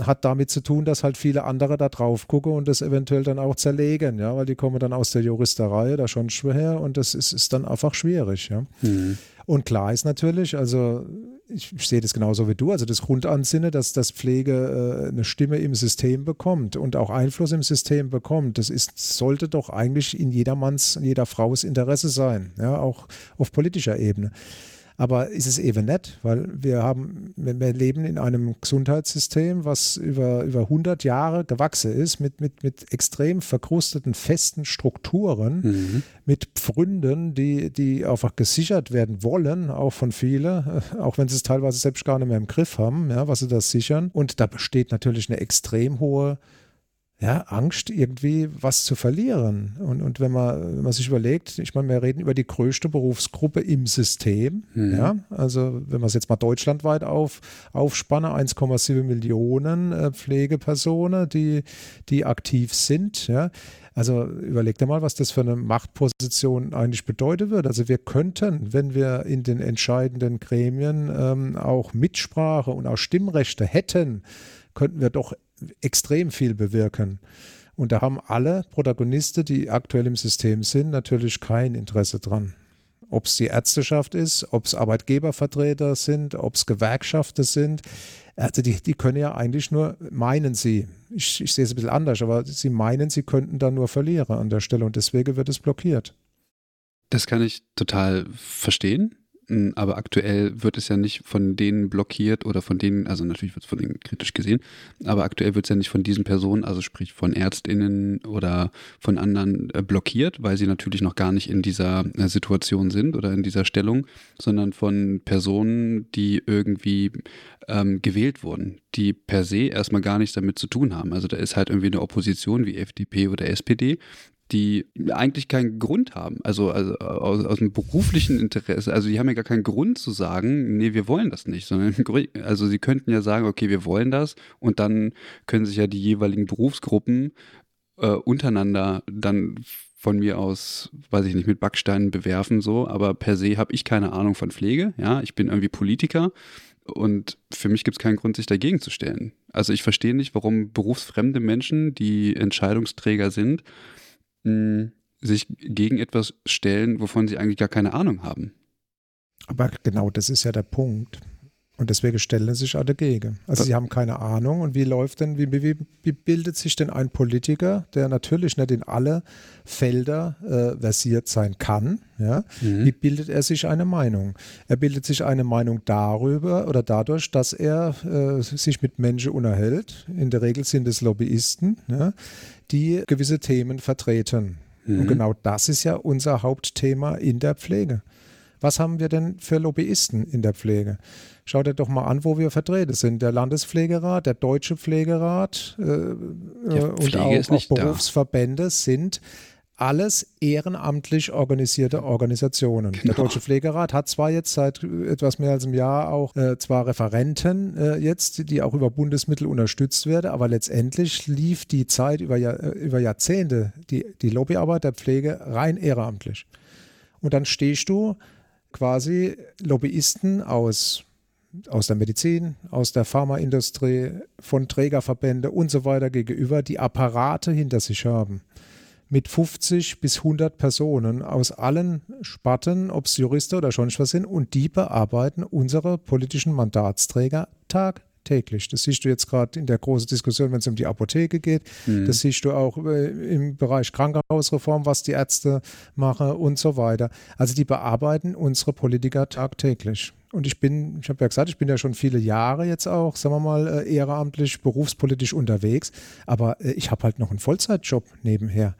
hat damit zu tun, dass halt viele andere da drauf gucken und das eventuell dann auch zerlegen, ja, weil die kommen dann aus der Juristerei da schon schwer und das ist, ist dann einfach schwierig, ja. Mhm. Und klar ist natürlich, also ich, ich, sehe das genauso wie du, also das Grundansinne, dass das Pflege äh, eine Stimme im System bekommt und auch Einfluss im System bekommt, das ist, sollte doch eigentlich in jedermanns, jeder Frau's Interesse sein, ja, auch auf politischer Ebene. Aber ist es eben nicht, weil wir haben, wir leben in einem Gesundheitssystem, was über, über 100 Jahre gewachsen ist, mit, mit, mit extrem verkrusteten, festen Strukturen, mhm. mit Pfründen, die, die einfach gesichert werden wollen, auch von vielen, <laughs> auch wenn sie es teilweise selbst gar nicht mehr im Griff haben, ja, was sie das sichern. Und da besteht natürlich eine extrem hohe ja, Angst, irgendwie was zu verlieren. Und, und wenn, man, wenn man sich überlegt, ich meine, wir reden über die größte Berufsgruppe im System. Mhm. Ja, also wenn man es jetzt mal deutschlandweit auf, aufspanne, 1,7 Millionen äh, Pflegepersonen, die, die aktiv sind. Ja. Also überleg dir mal, was das für eine Machtposition eigentlich bedeuten würde. Also wir könnten, wenn wir in den entscheidenden Gremien ähm, auch Mitsprache und auch Stimmrechte hätten, könnten wir doch extrem viel bewirken. Und da haben alle Protagonisten, die aktuell im System sind, natürlich kein Interesse dran. Ob es die Ärzteschaft ist, ob es Arbeitgebervertreter sind, ob es Gewerkschaften sind. Also die, die können ja eigentlich nur, meinen sie, ich, ich sehe es ein bisschen anders, aber sie meinen, sie könnten da nur verlieren an der Stelle und deswegen wird es blockiert. Das kann ich total verstehen. Aber aktuell wird es ja nicht von denen blockiert oder von denen, also natürlich wird es von denen kritisch gesehen, aber aktuell wird es ja nicht von diesen Personen, also sprich von ÄrztInnen oder von anderen äh, blockiert, weil sie natürlich noch gar nicht in dieser äh, Situation sind oder in dieser Stellung, sondern von Personen, die irgendwie ähm, gewählt wurden, die per se erstmal gar nichts damit zu tun haben. Also da ist halt irgendwie eine Opposition wie FDP oder SPD, die eigentlich keinen Grund haben. Also, also aus, aus dem beruflichen Interesse. Also die haben ja gar keinen Grund zu sagen, nee, wir wollen das nicht, sondern also sie könnten ja sagen, okay, wir wollen das und dann können sich ja die jeweiligen Berufsgruppen äh, untereinander dann von mir aus, weiß ich nicht, mit Backsteinen bewerfen so, aber per se habe ich keine Ahnung von Pflege, ja, ich bin irgendwie Politiker und für mich gibt es keinen Grund, sich dagegen zu stellen. Also ich verstehe nicht, warum berufsfremde Menschen, die Entscheidungsträger sind, sich gegen etwas stellen, wovon sie eigentlich gar keine Ahnung haben. Aber genau das ist ja der Punkt. Und deswegen stellen sie sich auch dagegen. Also sie haben keine Ahnung. Und wie läuft denn, wie, wie, wie bildet sich denn ein Politiker, der natürlich nicht in alle Felder äh, versiert sein kann, ja? Mhm. wie bildet er sich eine Meinung? Er bildet sich eine Meinung darüber oder dadurch, dass er äh, sich mit Menschen unterhält. In der Regel sind es Lobbyisten, ja? die gewisse Themen vertreten. Mhm. Und genau das ist ja unser Hauptthema in der Pflege. Was haben wir denn für Lobbyisten in der Pflege? Schau dir doch mal an, wo wir vertreten sind. Der Landespflegerat, der Deutsche Pflegerat äh, ja, und auch, auch Berufsverbände da. sind alles ehrenamtlich organisierte Organisationen. Genau. Der Deutsche Pflegerat hat zwar jetzt seit etwas mehr als einem Jahr auch äh, zwar Referenten äh, jetzt, die auch über Bundesmittel unterstützt werden, aber letztendlich lief die Zeit über, äh, über Jahrzehnte, die, die Lobbyarbeit der Pflege rein ehrenamtlich. Und dann stehst du quasi Lobbyisten aus aus der Medizin, aus der Pharmaindustrie, von Trägerverbände und so weiter gegenüber, die Apparate hinter sich haben mit 50 bis 100 Personen aus allen Sparten, ob es Juristen oder schon was sind, und die bearbeiten unsere politischen Mandatsträger tagtäglich. Das siehst du jetzt gerade in der großen Diskussion, wenn es um die Apotheke geht. Mhm. Das siehst du auch äh, im Bereich Krankenhausreform, was die Ärzte machen und so weiter. Also die bearbeiten unsere Politiker tagtäglich. Und ich bin, ich habe ja gesagt, ich bin ja schon viele Jahre jetzt auch, sagen wir mal, äh, ehrenamtlich, berufspolitisch unterwegs. Aber äh, ich habe halt noch einen Vollzeitjob nebenher.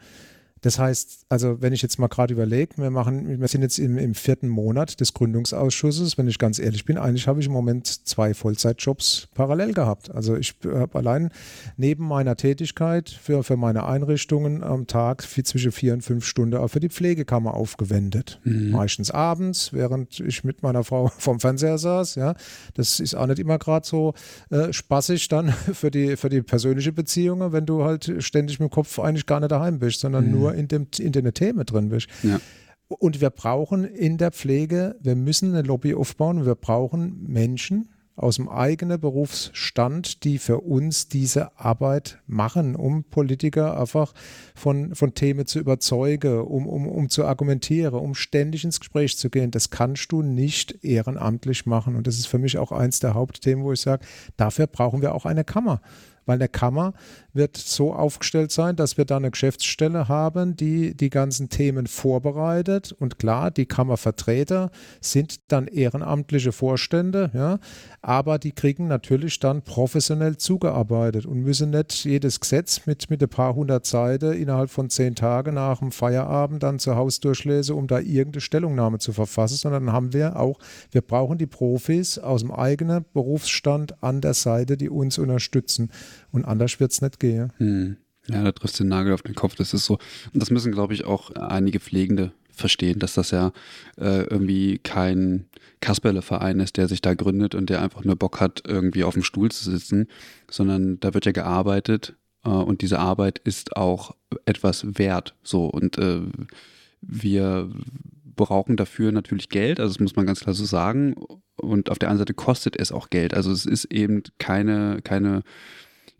Das heißt, also wenn ich jetzt mal gerade überlege, wir machen, wir sind jetzt im, im, vierten Monat des Gründungsausschusses, wenn ich ganz ehrlich bin, eigentlich habe ich im Moment zwei Vollzeitjobs parallel gehabt. Also ich habe allein neben meiner Tätigkeit für, für meine Einrichtungen am Tag viel zwischen vier und fünf Stunden auch für die Pflegekammer aufgewendet. Mhm. Meistens abends, während ich mit meiner Frau <laughs> vom Fernseher saß. Ja, das ist auch nicht immer gerade so äh, spaßig dann <laughs> für die, für die persönliche Beziehung, wenn du halt ständig mit dem Kopf eigentlich gar nicht daheim bist, sondern mhm. nur in, dem, in den Themen drin bist. Ja. Und wir brauchen in der Pflege, wir müssen eine Lobby aufbauen, wir brauchen Menschen, aus dem eigenen Berufsstand, die für uns diese Arbeit machen, um Politiker einfach von, von Themen zu überzeugen, um, um, um zu argumentieren, um ständig ins Gespräch zu gehen. Das kannst du nicht ehrenamtlich machen. Und das ist für mich auch eins der Hauptthemen, wo ich sage, dafür brauchen wir auch eine Kammer weil eine Kammer wird so aufgestellt sein, dass wir da eine Geschäftsstelle haben, die die ganzen Themen vorbereitet. Und klar, die Kammervertreter sind dann ehrenamtliche Vorstände, ja, aber die kriegen natürlich dann professionell zugearbeitet und müssen nicht jedes Gesetz mit, mit ein paar hundert Seiten innerhalb von zehn Tagen nach dem Feierabend dann zu Hause durchlesen, um da irgendeine Stellungnahme zu verfassen, sondern haben wir auch, wir brauchen die Profis aus dem eigenen Berufsstand an der Seite, die uns unterstützen. Und anders wird es nicht gehen. Hm. Ja, da triffst du den Nagel auf den Kopf. Das ist so. Und das müssen, glaube ich, auch einige Pflegende verstehen, dass das ja äh, irgendwie kein Kasperle-Verein ist, der sich da gründet und der einfach nur Bock hat, irgendwie auf dem Stuhl zu sitzen, sondern da wird ja gearbeitet äh, und diese Arbeit ist auch etwas wert. So und äh, wir brauchen dafür natürlich Geld, also das muss man ganz klar so sagen. Und auf der anderen Seite kostet es auch Geld. Also es ist eben keine, keine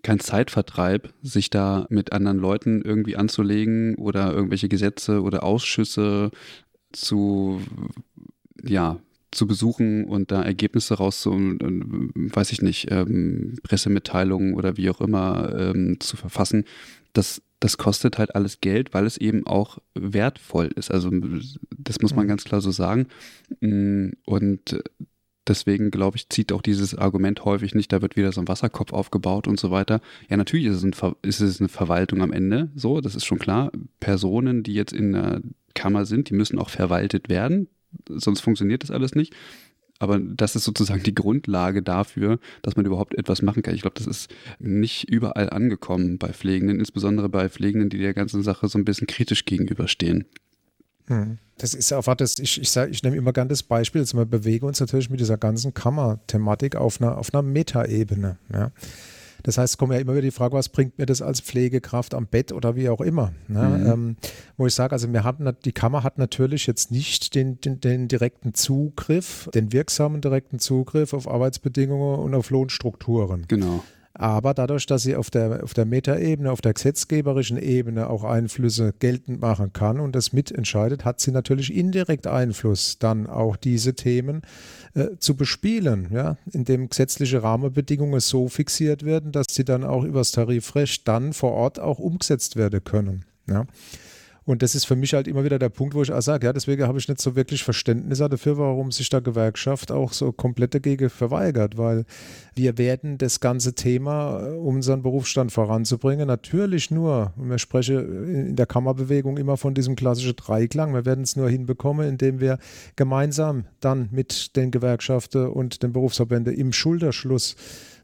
kein Zeitvertreib, sich da mit anderen Leuten irgendwie anzulegen oder irgendwelche Gesetze oder Ausschüsse zu, ja, zu besuchen und da Ergebnisse rauszu, weiß ich nicht, ähm, Pressemitteilungen oder wie auch immer ähm, zu verfassen. Das, das kostet halt alles Geld, weil es eben auch wertvoll ist. Also das muss man mhm. ganz klar so sagen. Und Deswegen, glaube ich, zieht auch dieses Argument häufig nicht, da wird wieder so ein Wasserkopf aufgebaut und so weiter. Ja, natürlich ist es, ein, ist es eine Verwaltung am Ende, so, das ist schon klar. Personen, die jetzt in der Kammer sind, die müssen auch verwaltet werden, sonst funktioniert das alles nicht. Aber das ist sozusagen die Grundlage dafür, dass man überhaupt etwas machen kann. Ich glaube, das ist nicht überall angekommen bei Pflegenden, insbesondere bei Pflegenden, die der ganzen Sache so ein bisschen kritisch gegenüberstehen. Hm. Das ist einfach das, ich, ich, sag, ich nehme immer gerne das Beispiel, jetzt wir bewegen uns natürlich mit dieser ganzen Kammer-Thematik auf einer, auf einer Metaebene. Ja. Das heißt, es kommt ja immer wieder die Frage, was bringt mir das als Pflegekraft am Bett oder wie auch immer. Ne? Mhm. Ähm, wo ich sage, also wir haben, die Kammer hat natürlich jetzt nicht den, den, den, direkten Zugriff, den wirksamen direkten Zugriff auf Arbeitsbedingungen und auf Lohnstrukturen. Genau. Aber dadurch, dass sie auf der, auf der Metaebene, auf der gesetzgeberischen Ebene auch Einflüsse geltend machen kann und das mitentscheidet, hat sie natürlich indirekt Einfluss, dann auch diese Themen äh, zu bespielen, ja, indem gesetzliche Rahmenbedingungen so fixiert werden, dass sie dann auch übers Tarifrecht dann vor Ort auch umgesetzt werden können. Ja. Und das ist für mich halt immer wieder der Punkt, wo ich auch sage, ja, deswegen habe ich nicht so wirklich Verständnis dafür, warum sich da Gewerkschaft auch so komplett dagegen verweigert, weil wir werden das ganze Thema, äh, um unseren Berufsstand voranzubringen, natürlich nur, und wir sprechen in der Kammerbewegung immer von diesem klassischen Dreiklang, wir werden es nur hinbekommen, indem wir gemeinsam dann mit den Gewerkschaften und den Berufsverbänden im Schulterschluss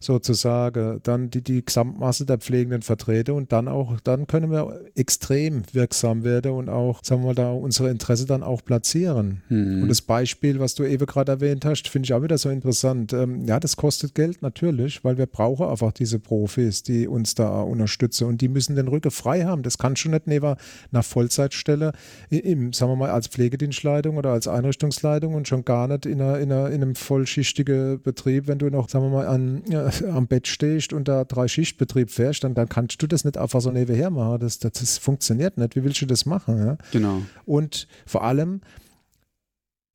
sozusagen dann die, die Gesamtmasse der Pflegenden vertrete und dann auch, dann können wir extrem wirksam werden und auch, sagen wir mal, da unsere Interesse dann auch platzieren. Mhm. Und das Beispiel, was du eben gerade erwähnt hast, finde ich auch wieder so interessant. Ähm, ja, das kostet Geld natürlich, weil wir brauchen einfach diese Profis, die uns da unterstützen und die müssen den Rücken frei haben. Das kann schon nicht neben einer Vollzeitstelle im, sagen wir mal, als Pflegedienstleitung oder als Einrichtungsleitung und schon gar nicht in, einer, in, einer, in einem vollschichtigen Betrieb, wenn du noch, sagen wir mal, an, ja, am Bett stehst und da drei Schichtbetrieb fährst, dann, dann kannst du das nicht einfach so nebenher machen. Das, das, das funktioniert nicht. Wie willst du das machen? Ja? Genau. Und vor allem,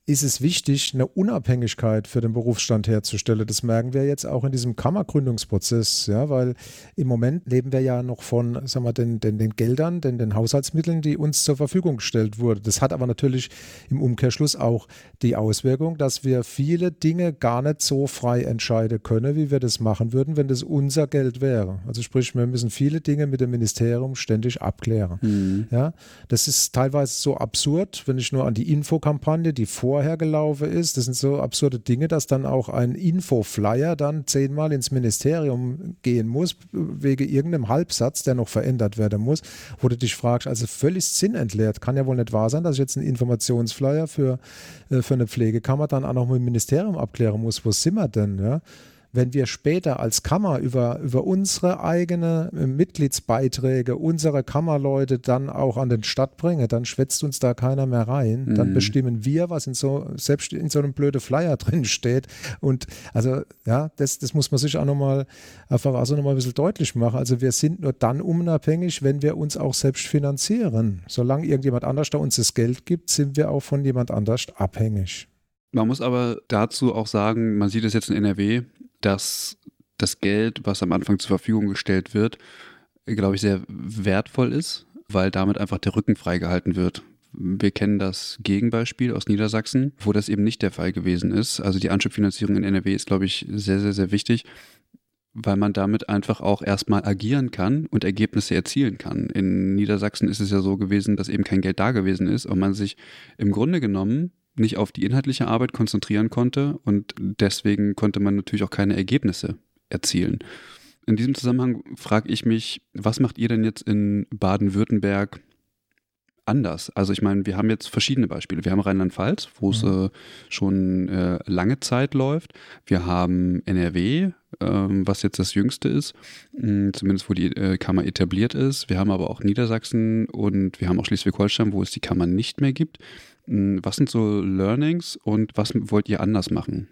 ist es wichtig, eine Unabhängigkeit für den Berufsstand herzustellen. Das merken wir jetzt auch in diesem Kammergründungsprozess, ja, weil im Moment leben wir ja noch von, sagen wir, den, den, den Geldern, den, den Haushaltsmitteln, die uns zur Verfügung gestellt wurden. Das hat aber natürlich im Umkehrschluss auch die Auswirkung, dass wir viele Dinge gar nicht so frei entscheiden können, wie wir das machen würden, wenn das unser Geld wäre. Also sprich, wir müssen viele Dinge mit dem Ministerium ständig abklären. Mhm. Ja, das ist teilweise so absurd, wenn ich nur an die Infokampagne, die vor vorher gelaufen ist. Das sind so absurde Dinge, dass dann auch ein Infoflyer dann zehnmal ins Ministerium gehen muss, wegen irgendeinem Halbsatz, der noch verändert werden muss, wo du dich fragst, also völlig sinnentleert. Kann ja wohl nicht wahr sein, dass ich jetzt einen Informationsflyer für, äh, für eine Pflegekammer dann auch noch mit dem Ministerium abklären muss. Wo sind wir denn? Ja? Wenn wir später als Kammer über, über unsere eigene äh, Mitgliedsbeiträge, unsere Kammerleute dann auch an den Start bringen, dann schwätzt uns da keiner mehr rein. Mhm. Dann bestimmen wir, was in so, selbst in so einem blöden Flyer <laughs> drin steht. Und also, ja, das, das muss man sich auch nochmal einfach also nochmal ein bisschen deutlich machen. Also wir sind nur dann unabhängig, wenn wir uns auch selbst finanzieren. Solange irgendjemand anders da uns das Geld gibt, sind wir auch von jemand anders abhängig. Man muss aber dazu auch sagen, man sieht es jetzt in NRW, dass das Geld, was am Anfang zur Verfügung gestellt wird, glaube ich, sehr wertvoll ist, weil damit einfach der Rücken freigehalten wird. Wir kennen das Gegenbeispiel aus Niedersachsen, wo das eben nicht der Fall gewesen ist. Also die Anschubfinanzierung in NRW ist, glaube ich, sehr, sehr, sehr wichtig, weil man damit einfach auch erstmal agieren kann und Ergebnisse erzielen kann. In Niedersachsen ist es ja so gewesen, dass eben kein Geld da gewesen ist und man sich im Grunde genommen nicht auf die inhaltliche Arbeit konzentrieren konnte und deswegen konnte man natürlich auch keine Ergebnisse erzielen. In diesem Zusammenhang frage ich mich, was macht ihr denn jetzt in Baden-Württemberg anders? Also ich meine, wir haben jetzt verschiedene Beispiele. Wir haben Rheinland-Pfalz, wo es mhm. äh, schon äh, lange Zeit läuft. Wir haben NRW, ähm, was jetzt das Jüngste ist, mh, zumindest wo die äh, Kammer etabliert ist. Wir haben aber auch Niedersachsen und wir haben auch Schleswig-Holstein, wo es die Kammer nicht mehr gibt. Was sind so Learnings und was wollt ihr anders machen?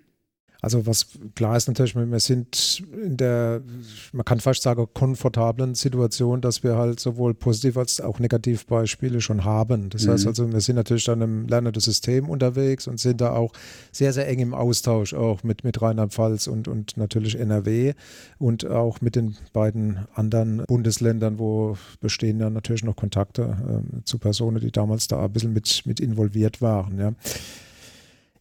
Also was klar ist natürlich, wir sind in der, man kann fast sagen, komfortablen Situation, dass wir halt sowohl positiv als auch negativ Beispiele schon haben. Das mhm. heißt also, wir sind natürlich dann im lernenden System unterwegs und sind da auch sehr, sehr eng im Austausch auch mit, mit Rheinland-Pfalz und, und natürlich NRW und auch mit den beiden anderen Bundesländern, wo bestehen ja natürlich noch Kontakte äh, zu Personen, die damals da ein bisschen mit, mit involviert waren. Ja.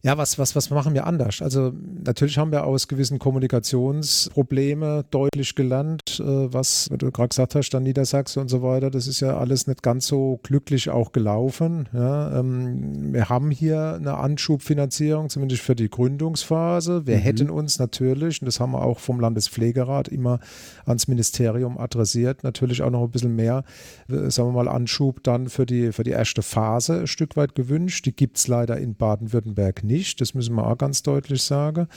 Ja, was, was, was machen wir anders? Also natürlich haben wir aus gewissen Kommunikationsproblemen deutlich gelernt, äh, was du gerade gesagt hast, dann Niedersachsen und so weiter, das ist ja alles nicht ganz so glücklich auch gelaufen. Ja, ähm, wir haben hier eine Anschubfinanzierung, zumindest für die Gründungsphase. Wir mhm. hätten uns natürlich, und das haben wir auch vom Landespflegerat immer ans Ministerium adressiert, natürlich auch noch ein bisschen mehr, äh, sagen wir mal, Anschub dann für die, für die erste Phase ein Stück weit gewünscht. Die gibt es leider in Baden-Württemberg nicht nicht, das müssen wir auch ganz deutlich sagen.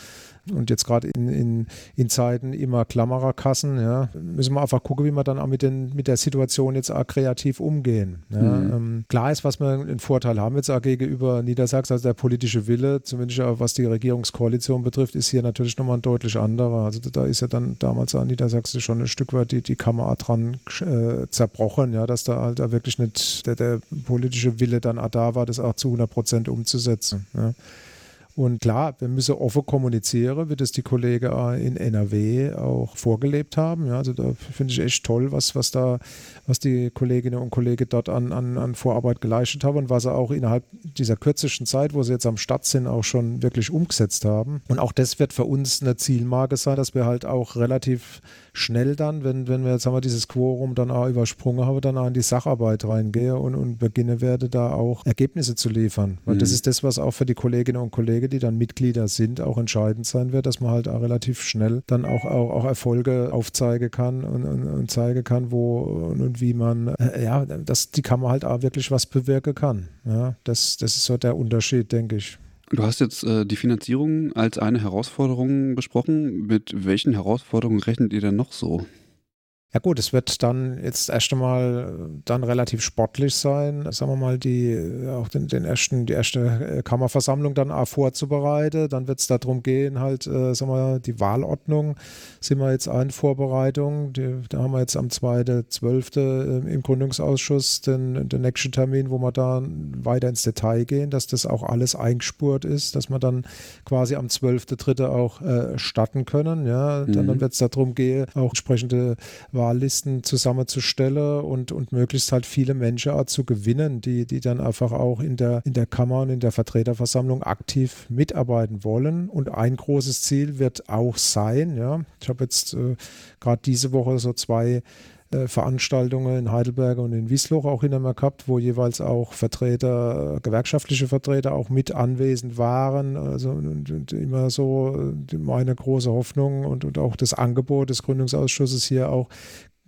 Und jetzt gerade in, in, in Zeiten immer Klammererkassen, ja, müssen wir einfach gucken, wie wir dann auch mit, den, mit der Situation jetzt auch kreativ umgehen. Ja. Mhm. Ähm, klar ist, was wir einen Vorteil haben jetzt auch gegenüber Niedersachsen, also der politische Wille, zumindest auch was die Regierungskoalition betrifft, ist hier natürlich nochmal ein deutlich anderer. Also da ist ja dann damals an Niedersachsen schon ein Stück weit die, die Kammer dran äh, zerbrochen, ja, dass da halt wirklich nicht der, der politische Wille dann auch da war, das auch zu 100 Prozent umzusetzen. Ja. Und klar, wir müssen offen kommunizieren, wie das die Kollegen in NRW auch vorgelebt haben. Ja, also da finde ich echt toll, was, was da, was die Kolleginnen und Kollegen dort an, an, an Vorarbeit geleistet haben und was sie auch innerhalb dieser kürzesten Zeit, wo sie jetzt am Start sind, auch schon wirklich umgesetzt haben. Und auch das wird für uns eine Zielmarke sein, dass wir halt auch relativ schnell dann, wenn, wenn wir jetzt haben wir dieses Quorum dann auch übersprungen haben, dann auch in die Sacharbeit reingehe und, und beginne werde, da auch Ergebnisse zu liefern. Weil mhm. das ist das, was auch für die Kolleginnen und Kollegen, die dann Mitglieder sind, auch entscheidend sein wird, dass man halt auch relativ schnell dann auch, auch, auch Erfolge aufzeigen kann und, und, und zeigen kann, wo und, und wie man, äh, ja, dass die Kammer halt auch wirklich was bewirken kann. Ja, das, das ist so der Unterschied, denke ich. Du hast jetzt äh, die Finanzierung als eine Herausforderung besprochen. Mit welchen Herausforderungen rechnet ihr denn noch so? Ja gut, es wird dann jetzt erst einmal äh, dann relativ sportlich sein, sagen wir mal, die äh, auch den, den ersten, die erste äh, Kammerversammlung dann vorzubereiten. Dann wird es darum gehen, halt, äh, sagen wir, die Wahlordnung sind wir jetzt in Vorbereitung. Die, da haben wir jetzt am 2.12. im Gründungsausschuss den, den nächsten Termin, wo wir da weiter ins Detail gehen, dass das auch alles eingespurt ist, dass wir dann quasi am 12.3. auch äh, starten können. Ja, mhm. dann, dann wird es darum gehen, auch entsprechende Wahllisten zusammenzustellen und, und möglichst halt viele Menschen auch zu gewinnen, die, die dann einfach auch in der, in der Kammer und in der Vertreterversammlung aktiv mitarbeiten wollen. Und ein großes Ziel wird auch sein, ja, ich habe jetzt äh, gerade diese Woche so zwei Veranstaltungen in Heidelberg und in Wiesloch auch hinter mir gehabt, wo jeweils auch Vertreter, äh, gewerkschaftliche Vertreter auch mit anwesend waren. Also und, und immer so äh, meine große Hoffnung und, und auch das Angebot des Gründungsausschusses hier auch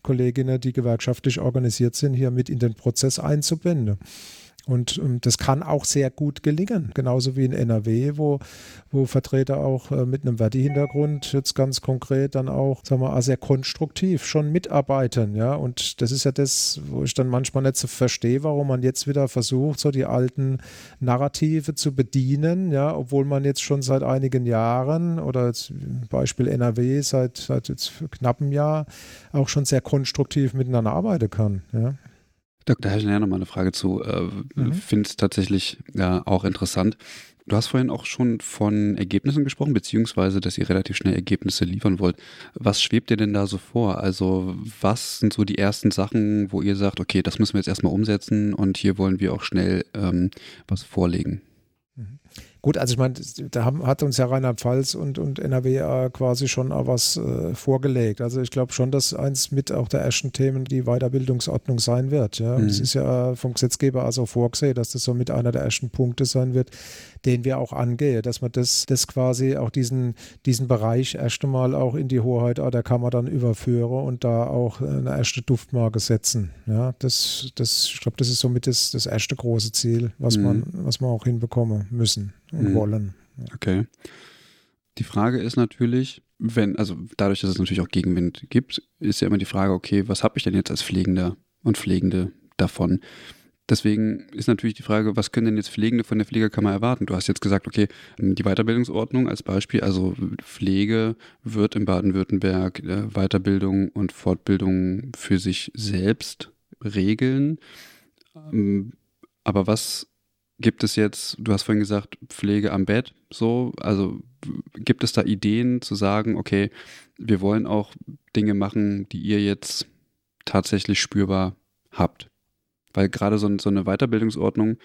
Kolleginnen, die gewerkschaftlich organisiert sind, hier mit in den Prozess einzubinden. Und ähm, das kann auch sehr gut gelingen, genauso wie in NRW, wo, wo Vertreter auch äh, mit einem Verdi-Hintergrund jetzt ganz konkret dann auch, sagen wir mal, sehr konstruktiv schon mitarbeiten. Ja? Und das ist ja das, wo ich dann manchmal nicht so verstehe, warum man jetzt wieder versucht, so die alten Narrative zu bedienen, ja, obwohl man jetzt schon seit einigen Jahren oder jetzt Beispiel NRW seit, seit jetzt knapp Jahr auch schon sehr konstruktiv miteinander arbeiten kann. Ja? Da, da hätte ich ja nochmal eine Frage zu. Äh, mhm. Finde es tatsächlich ja, auch interessant. Du hast vorhin auch schon von Ergebnissen gesprochen, beziehungsweise, dass ihr relativ schnell Ergebnisse liefern wollt. Was schwebt dir denn da so vor? Also, was sind so die ersten Sachen, wo ihr sagt, okay, das müssen wir jetzt erstmal umsetzen und hier wollen wir auch schnell ähm, was vorlegen? Gut, also ich meine, da haben, hat uns ja Rheinland-Pfalz und, und NRW quasi schon was äh, vorgelegt. Also ich glaube schon, dass eins mit auch der ersten Themen die Weiterbildungsordnung sein wird. Ja. Mhm. Es ist ja vom Gesetzgeber also vorgesehen, dass das so mit einer der ersten Punkte sein wird, den wir auch angehen, dass man das, das quasi auch diesen, diesen Bereich erst einmal auch in die Hoheit der Kammer dann überführe und da auch eine erste Duftmarke setzen. Ja, das, das, ich glaube, das ist somit das, das erste große Ziel, was mhm. man, was wir auch hinbekommen müssen und mhm. wollen. Okay. Die Frage ist natürlich, wenn, also dadurch, dass es natürlich auch Gegenwind gibt, ist ja immer die Frage, okay, was habe ich denn jetzt als Pflegender und Pflegende davon? Deswegen ist natürlich die Frage, was können denn jetzt Pflegende von der Pflegekammer erwarten? Du hast jetzt gesagt, okay, die Weiterbildungsordnung als Beispiel, also Pflege wird in Baden-Württemberg äh, Weiterbildung und Fortbildung für sich selbst regeln. Ähm, aber was Gibt es jetzt, du hast vorhin gesagt, Pflege am Bett, so, also gibt es da Ideen zu sagen, okay, wir wollen auch Dinge machen, die ihr jetzt tatsächlich spürbar habt? Weil gerade so, so eine Weiterbildungsordnung,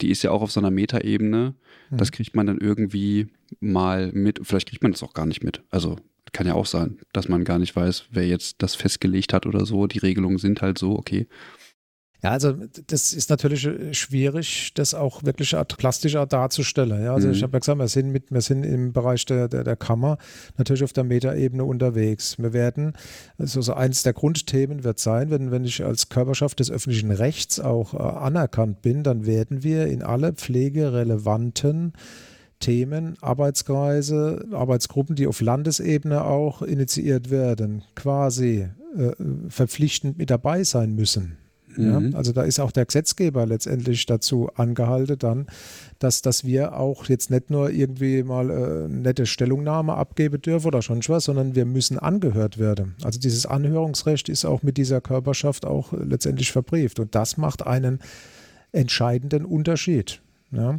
die ist ja auch auf so einer Metaebene, mhm. das kriegt man dann irgendwie mal mit, vielleicht kriegt man das auch gar nicht mit. Also kann ja auch sein, dass man gar nicht weiß, wer jetzt das festgelegt hat oder so. Die Regelungen sind halt so, okay. Ja, also das ist natürlich äh, schwierig, das auch wirklich plastischer darzustellen. Ja, also mhm. ich habe ja gesagt, wir sind, mit, wir sind im Bereich der, der, der Kammer natürlich auf der Metaebene unterwegs. Wir werden, also so eins der Grundthemen wird sein, wenn, wenn ich als Körperschaft des öffentlichen Rechts auch äh, anerkannt bin, dann werden wir in alle pflegerelevanten Themen, Arbeitskreise, Arbeitsgruppen, die auf Landesebene auch initiiert werden, quasi äh, verpflichtend mit dabei sein müssen. Ja, mhm. also da ist auch der Gesetzgeber letztendlich dazu angehalten dann, dass, dass wir auch jetzt nicht nur irgendwie mal äh, nette Stellungnahme abgeben dürfen oder schon was, sondern wir müssen angehört werden. Also dieses Anhörungsrecht ist auch mit dieser Körperschaft auch letztendlich verbrieft und das macht einen entscheidenden Unterschied. Ja.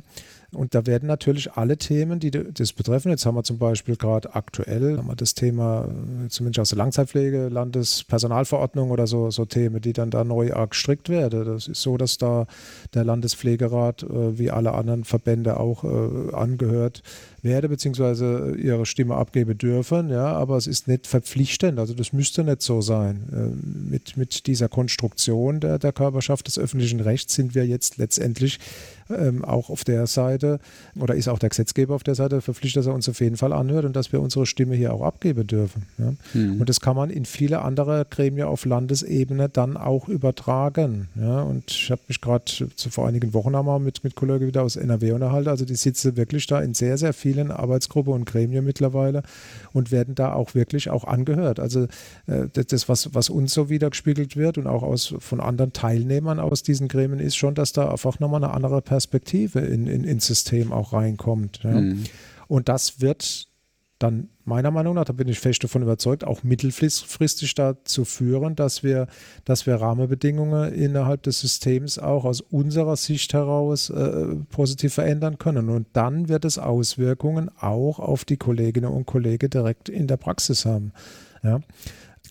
Und da werden natürlich alle Themen, die das betreffen, jetzt haben wir zum Beispiel gerade aktuell haben wir das Thema, äh, zumindest aus der Langzeitpflege, Landespersonalverordnung oder so, so Themen, die dann da neu gestrickt werden. Das ist so, dass da der Landespflegerat äh, wie alle anderen Verbände auch äh, angehört werde, beziehungsweise ihre Stimme abgeben dürfen, ja, aber es ist nicht verpflichtend, also das müsste nicht so sein. Äh, mit, mit dieser Konstruktion der, der Körperschaft des öffentlichen Rechts sind wir jetzt letztendlich ähm, auch auf der Seite oder ist auch der Gesetzgeber auf der Seite verpflichtet, dass er uns auf jeden Fall anhört und dass wir unsere Stimme hier auch abgeben dürfen. Ja. Mhm. Und das kann man in viele andere Gremien auf Landesebene dann auch übertragen. Ja. Und ich habe mich gerade vor einigen Wochen einmal mit, mit Kollegen wieder aus NRW unterhalten, also die sitzen wirklich da in sehr, sehr vielen Arbeitsgruppen und Gremien mittlerweile und werden da auch wirklich auch angehört. Also äh, das, was, was uns so wiedergespiegelt wird und auch aus, von anderen Teilnehmern aus diesen Gremien ist schon, dass da einfach nochmal eine andere Perspektive in, in, ins System auch reinkommt. Ja. Mhm. Und das wird dann meiner Meinung nach, da bin ich fest davon überzeugt, auch mittelfristig dazu führen, dass wir, dass wir Rahmenbedingungen innerhalb des Systems auch aus unserer Sicht heraus äh, positiv verändern können. Und dann wird es Auswirkungen auch auf die Kolleginnen und Kollegen direkt in der Praxis haben. Ja.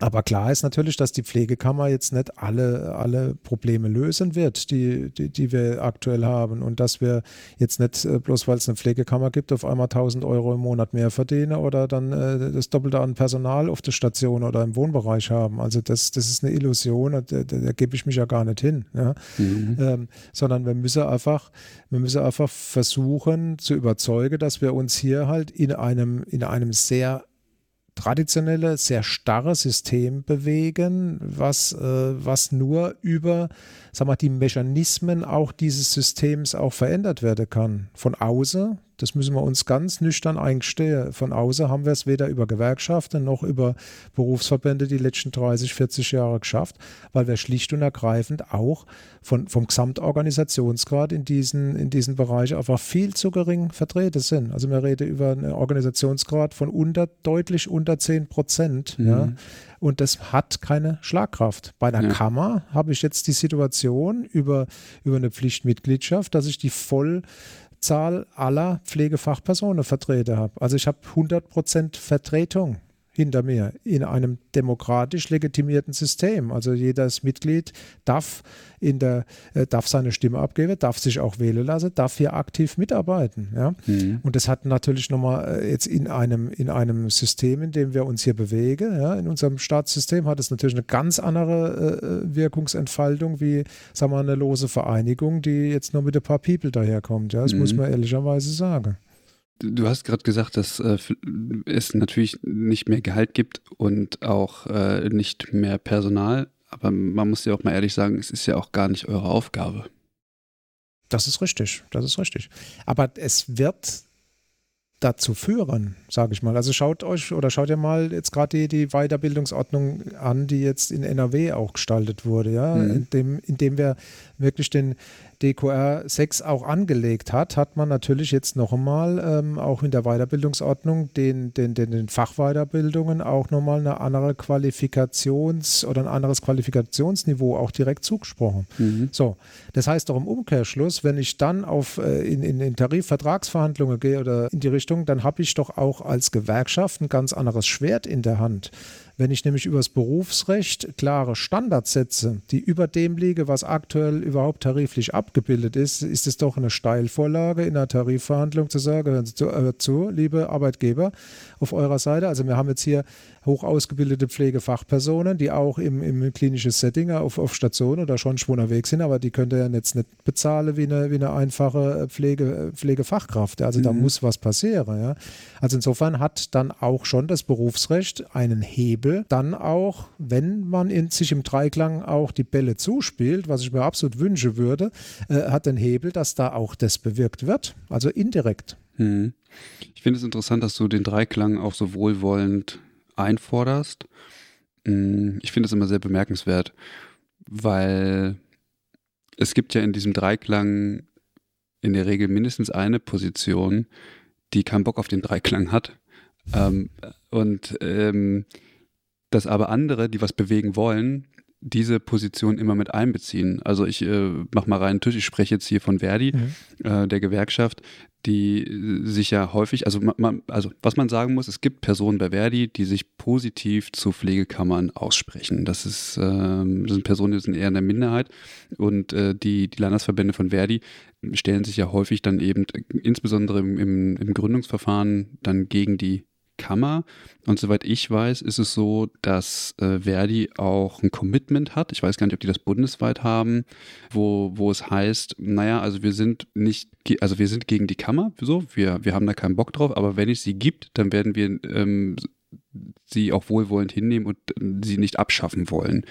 Aber klar ist natürlich, dass die Pflegekammer jetzt nicht alle, alle Probleme lösen wird, die, die, die wir aktuell haben. Und dass wir jetzt nicht, äh, bloß weil es eine Pflegekammer gibt, auf einmal 1000 Euro im Monat mehr verdienen oder dann äh, das Doppelte an Personal auf der Station oder im Wohnbereich haben. Also das, das ist eine Illusion, da, da, da gebe ich mich ja gar nicht hin. Ja? Mhm. Ähm, sondern wir müssen einfach, wir müssen einfach versuchen zu überzeugen, dass wir uns hier halt in einem, in einem sehr traditionelle, sehr starre System bewegen, was, äh, was nur über sag mal, die Mechanismen auch dieses Systems auch verändert werden kann. Von außen, das müssen wir uns ganz nüchtern eingestehen. Von außen haben wir es weder über Gewerkschaften noch über Berufsverbände die letzten 30, 40 Jahre geschafft, weil wir schlicht und ergreifend auch von, vom Gesamtorganisationsgrad in diesen, in diesen Bereichen einfach viel zu gering vertreten sind. Also wir reden über einen Organisationsgrad von unter, deutlich unter 10 Prozent. Mhm. Ja. Und das hat keine Schlagkraft. Bei einer ja. Kammer habe ich jetzt die Situation über, über eine Pflichtmitgliedschaft, dass ich die Vollzahl aller Pflegefachpersonen vertrete habe. Also ich habe 100 Prozent Vertretung hinter mir in einem demokratisch legitimierten System. Also jedes Mitglied darf in der äh, darf seine Stimme abgeben, darf sich auch wählen lassen, darf hier aktiv mitarbeiten. Ja? Mhm. Und das hat natürlich nochmal äh, jetzt in einem in einem System, in dem wir uns hier bewegen, ja, in unserem Staatssystem hat es natürlich eine ganz andere äh, Wirkungsentfaltung wie sagen wir eine lose Vereinigung, die jetzt nur mit ein paar People daherkommt. Ja, das mhm. muss man ehrlicherweise sagen. Du hast gerade gesagt, dass äh, es natürlich nicht mehr Gehalt gibt und auch äh, nicht mehr Personal. Aber man muss ja auch mal ehrlich sagen, es ist ja auch gar nicht eure Aufgabe. Das ist richtig, das ist richtig. Aber es wird dazu führen, sage ich mal. Also schaut euch oder schaut ihr mal jetzt gerade die, die Weiterbildungsordnung an, die jetzt in NRW auch gestaltet wurde, ja, mhm. indem, indem wir wirklich den, DQR 6 auch angelegt hat, hat man natürlich jetzt noch einmal ähm, auch in der Weiterbildungsordnung den, den, den, den Fachweiterbildungen auch nochmal eine andere Qualifikations- oder ein anderes Qualifikationsniveau auch direkt zugesprochen. Mhm. So, das heißt doch im Umkehrschluss, wenn ich dann auf äh, in, in, in Tarifvertragsverhandlungen gehe oder in die Richtung, dann habe ich doch auch als Gewerkschaft ein ganz anderes Schwert in der Hand. Wenn ich nämlich übers Berufsrecht klare Standards setze, die über dem liege, was aktuell überhaupt tariflich abgebildet ist, ist es doch eine Steilvorlage in einer Tarifverhandlung zu sagen, hören Sie zu, äh, zu liebe Arbeitgeber auf eurer Seite. Also wir haben jetzt hier hoch ausgebildete Pflegefachpersonen, die auch im, im klinischen Setting auf, auf Station oder schon schon unterwegs sind, aber die könnt ihr ja jetzt nicht bezahlen wie eine, wie eine einfache Pflege, Pflegefachkraft. Also mhm. da muss was passieren. Ja. Also insofern hat dann auch schon das Berufsrecht einen Hebel, dann auch, wenn man in, sich im Dreiklang auch die Bälle zuspielt, was ich mir absolut wünschen würde, äh, hat den Hebel, dass da auch das bewirkt wird, also indirekt. Mhm. Ich finde es interessant, dass du den Dreiklang auch so wohlwollend einforderst. Mm, ich finde das immer sehr bemerkenswert, weil es gibt ja in diesem Dreiklang in der Regel mindestens eine Position, die keinen Bock auf den Dreiklang hat. Ähm, und ähm, dass aber andere, die was bewegen wollen, diese Position immer mit einbeziehen. Also ich äh, mach mal rein Tisch, ich spreche jetzt hier von Verdi, mhm. äh, der Gewerkschaft, die sich ja häufig, also man, also was man sagen muss, es gibt Personen bei Verdi, die sich positiv zu Pflegekammern aussprechen. Das ist, ähm, das sind Personen, die sind eher in der Minderheit und äh, die, die Landesverbände von Verdi stellen sich ja häufig dann eben, insbesondere im, im, im Gründungsverfahren, dann gegen die Kammer. Und soweit ich weiß, ist es so, dass äh, Verdi auch ein Commitment hat. Ich weiß gar nicht, ob die das bundesweit haben, wo, wo es heißt, naja, also wir sind nicht, also wir sind gegen die Kammer, so, wir, wir haben da keinen Bock drauf, aber wenn es sie gibt, dann werden wir ähm, sie auch wohlwollend hinnehmen und äh, sie nicht abschaffen wollen.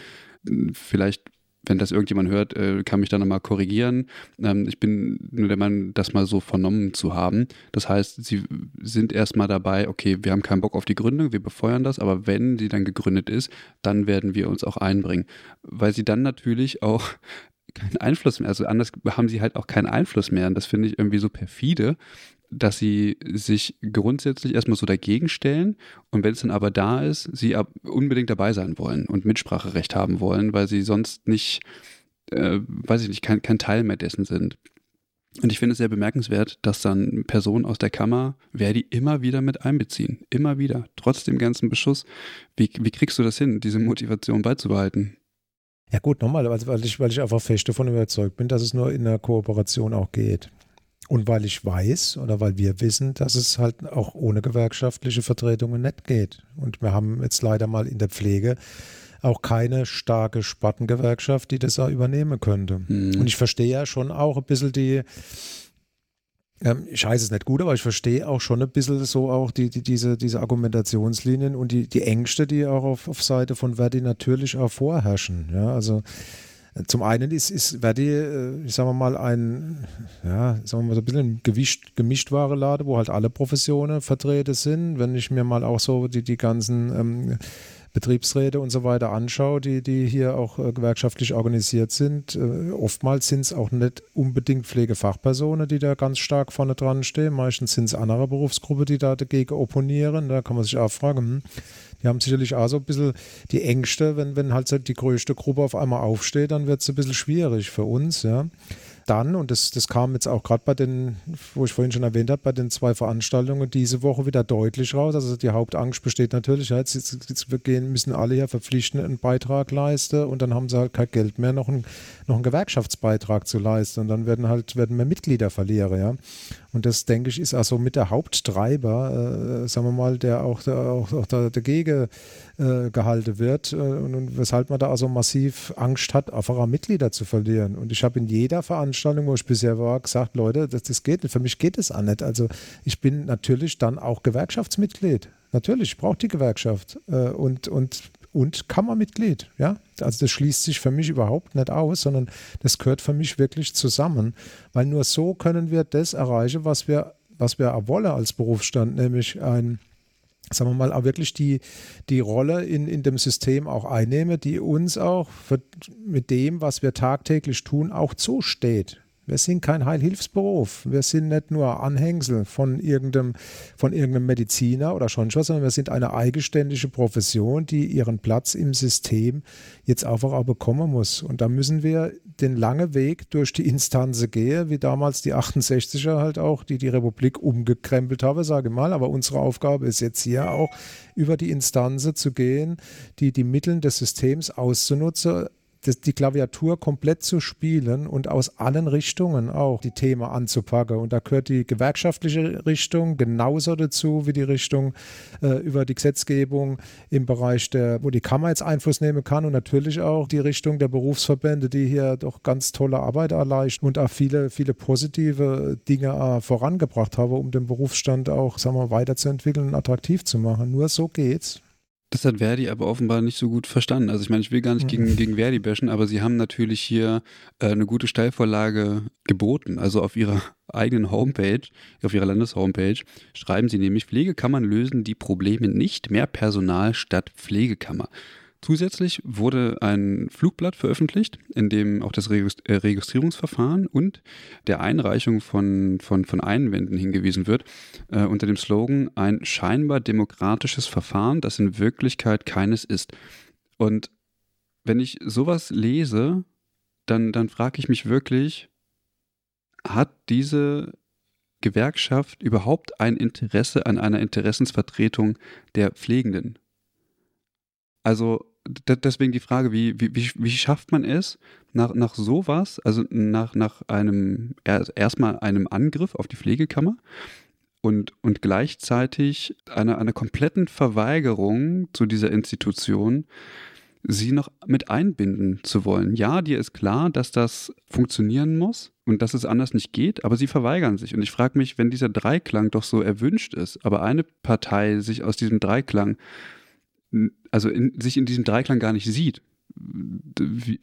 Vielleicht wenn das irgendjemand hört, äh, kann mich da nochmal korrigieren. Ähm, ich bin nur der Meinung, das mal so vernommen zu haben. Das heißt, sie sind erstmal dabei, okay, wir haben keinen Bock auf die Gründung, wir befeuern das, aber wenn sie dann gegründet ist, dann werden wir uns auch einbringen. Weil sie dann natürlich auch <laughs> keinen Einfluss mehr, also anders haben sie halt auch keinen Einfluss mehr. Und das finde ich irgendwie so perfide, dass sie sich grundsätzlich erstmal so dagegen stellen und wenn es dann aber da ist, sie unbedingt dabei sein wollen und Mitspracherecht haben wollen, weil sie sonst nicht, äh, weiß ich nicht, kein, kein Teil mehr dessen sind. Und ich finde es sehr bemerkenswert, dass dann Personen aus der Kammer Verdi immer wieder mit einbeziehen. Immer wieder. Trotz dem ganzen Beschuss. Wie, wie kriegst du das hin, diese Motivation beizubehalten? Ja gut, nochmal, weil ich, weil ich einfach fest davon überzeugt bin, dass es nur in der Kooperation auch geht. Und weil ich weiß oder weil wir wissen, dass es halt auch ohne gewerkschaftliche Vertretungen nicht geht. Und wir haben jetzt leider mal in der Pflege auch keine starke Spartengewerkschaft, die das auch übernehmen könnte. Mhm. Und ich verstehe ja schon auch ein bisschen die, Ähm, ich heiße es nicht gut, aber ich verstehe auch schon ein bisschen so auch die, die, diese, diese Argumentationslinien und die, die Ängste, die auch auf, auf Seite von Verdi natürlich auch vorherrschen. Ja, also zum einen ist, ist Verdi, äh, ich sage mal, ein, ja, sagen wir mal so ein bisschen gewischt, gemischtware Lade, wo halt alle Professionen vertreten sind. Wenn ich mir mal auch so die, die ganzen ähm, Betriebsräte und so weiter anschaue, die, die hier auch äh, gewerkschaftlich organisiert sind, äh, oftmals sind es auch nicht unbedingt Pflegefachpersonen, die da ganz stark vorne dran stehen. Meistens sind es andere Berufsgruppen, die da dagegen opponieren. Da kann man sich auch fragen, hm, die haben sicherlich auch so ein bisschen die Ängste, wenn, wenn halt die größte Gruppe auf einmal aufsteht, dann wird es ein bisschen schwierig für uns, ja dann, und das, das kam jetzt auch gerade bei den, wo ich vorhin schon erwähnt habe, bei den zwei Veranstaltungen diese Woche wieder deutlich raus. Also die Hauptangst besteht natürlich, ja, jetzt, jetzt, jetzt wir gehen, müssen alle ja verpflichtend einen Beitrag leisten und dann haben sie halt kein Geld mehr, noch, ein, noch einen Gewerkschaftsbeitrag zu leisten. Und dann werden halt werden mehr Mitglieder verlieren, ja. Und das, denke ich, ist also mit der Haupttreiber, äh, sagen wir mal, der auch, der, auch, auch der, dagegen äh, gehalten wird äh, und, weshalb man da also massiv Angst hat, einfach auch Mitglieder zu verlieren. Und ich habe in jeder Veranstaltung, wo ich bisher war, gesagt, Leute, das, das geht nicht, für mich geht es auch nicht. Also ich bin natürlich dann auch Gewerkschaftsmitglied. Natürlich, ich brauche die Gewerkschaft äh, und, und und Kammermitglied. Ja? Also das schließt sich für mich überhaupt nicht aus, sondern das gehört für mich wirklich zusammen, weil nur so können wir das erreichen, was wir, was wir wollen als Berufsstand, nämlich ein sagen wir mal, auch wirklich die, die Rolle in, in dem System auch einnehmen, die uns auch für, mit dem, was wir tagtäglich tun, auch zusteht. Wir sind kein Heilhilfsberuf. Wir sind nicht nur Anhängsel von irgendeinem, von irgendeinem Mediziner oder schon was, sondern wir sind eine eigenständige Profession, die ihren Platz im System jetzt einfach auch bekommen muss. Und da müssen wir den langen Weg durch die Instanzen gehen, wie damals die 68er halt auch, die die Republik umgekrempelt haben, sage ich mal. Aber unsere Aufgabe ist jetzt hier auch, über die Instanzen zu gehen, die die Mittel des Systems auszunutzen, das, die Klaviatur komplett zu spielen und aus allen Richtungen auch die Themen anzupacken. Und da gehört die gewerkschaftliche Richtung genauso dazu wie die Richtung äh, über die Gesetzgebung im Bereich der, wo die Kammer jetzt Einfluss nehmen kann und natürlich auch die Richtung der Berufsverbände, die hier doch ganz tolle Arbeit erleichtern und auch viele, viele positive Dinge äh, vorangebracht haben, um den Berufsstand auch, sagen wir, weiterzuentwickeln und attraktiv zu machen. Nur so geht's. Das hat Verdi aber offenbar nicht so gut verstanden. Also ich meine, ich will gar nicht gegen, mhm. gegen Verdi bashen, aber sie haben natürlich hier äh, eine gute Steilvorlage geboten. Also auf ihrer <laughs> eigenen Homepage, auf ihrer Landeshomepage, schreiben sie nämlich, Pflegekammern lösen die Probleme nicht, mehr Personal statt Pflegekammer. Zusätzlich wurde ein Flugblatt veröffentlicht, in dem auch das äh, Registrierungsverfahren und der Einreichung von, von, von Einwänden hingewiesen wird, äh, unter dem Slogan ein scheinbar demokratisches Verfahren, das in Wirklichkeit keines ist. Und wenn ich sowas lese, dann, dann frage ich mich wirklich, hat diese Gewerkschaft überhaupt ein Interesse an einer Interessensvertretung der Pflegenden? Also deswegen die Frage, wie, wie, wie, schafft man es, nach, nach sowas, also nach, nach einem, erstmal einem Angriff auf die Pflegekammer und, und gleichzeitig einer, einer kompletten Verweigerung zu dieser Institution, sie noch mit einbinden zu wollen. Ja, dir ist klar, dass das funktionieren muss und dass es anders nicht geht, aber sie verweigern sich. Und ich frage mich, wenn dieser Dreiklang doch so erwünscht ist, aber eine Partei sich aus diesem Dreiklang also in, sich in diesem Dreiklang gar nicht sieht. Wie,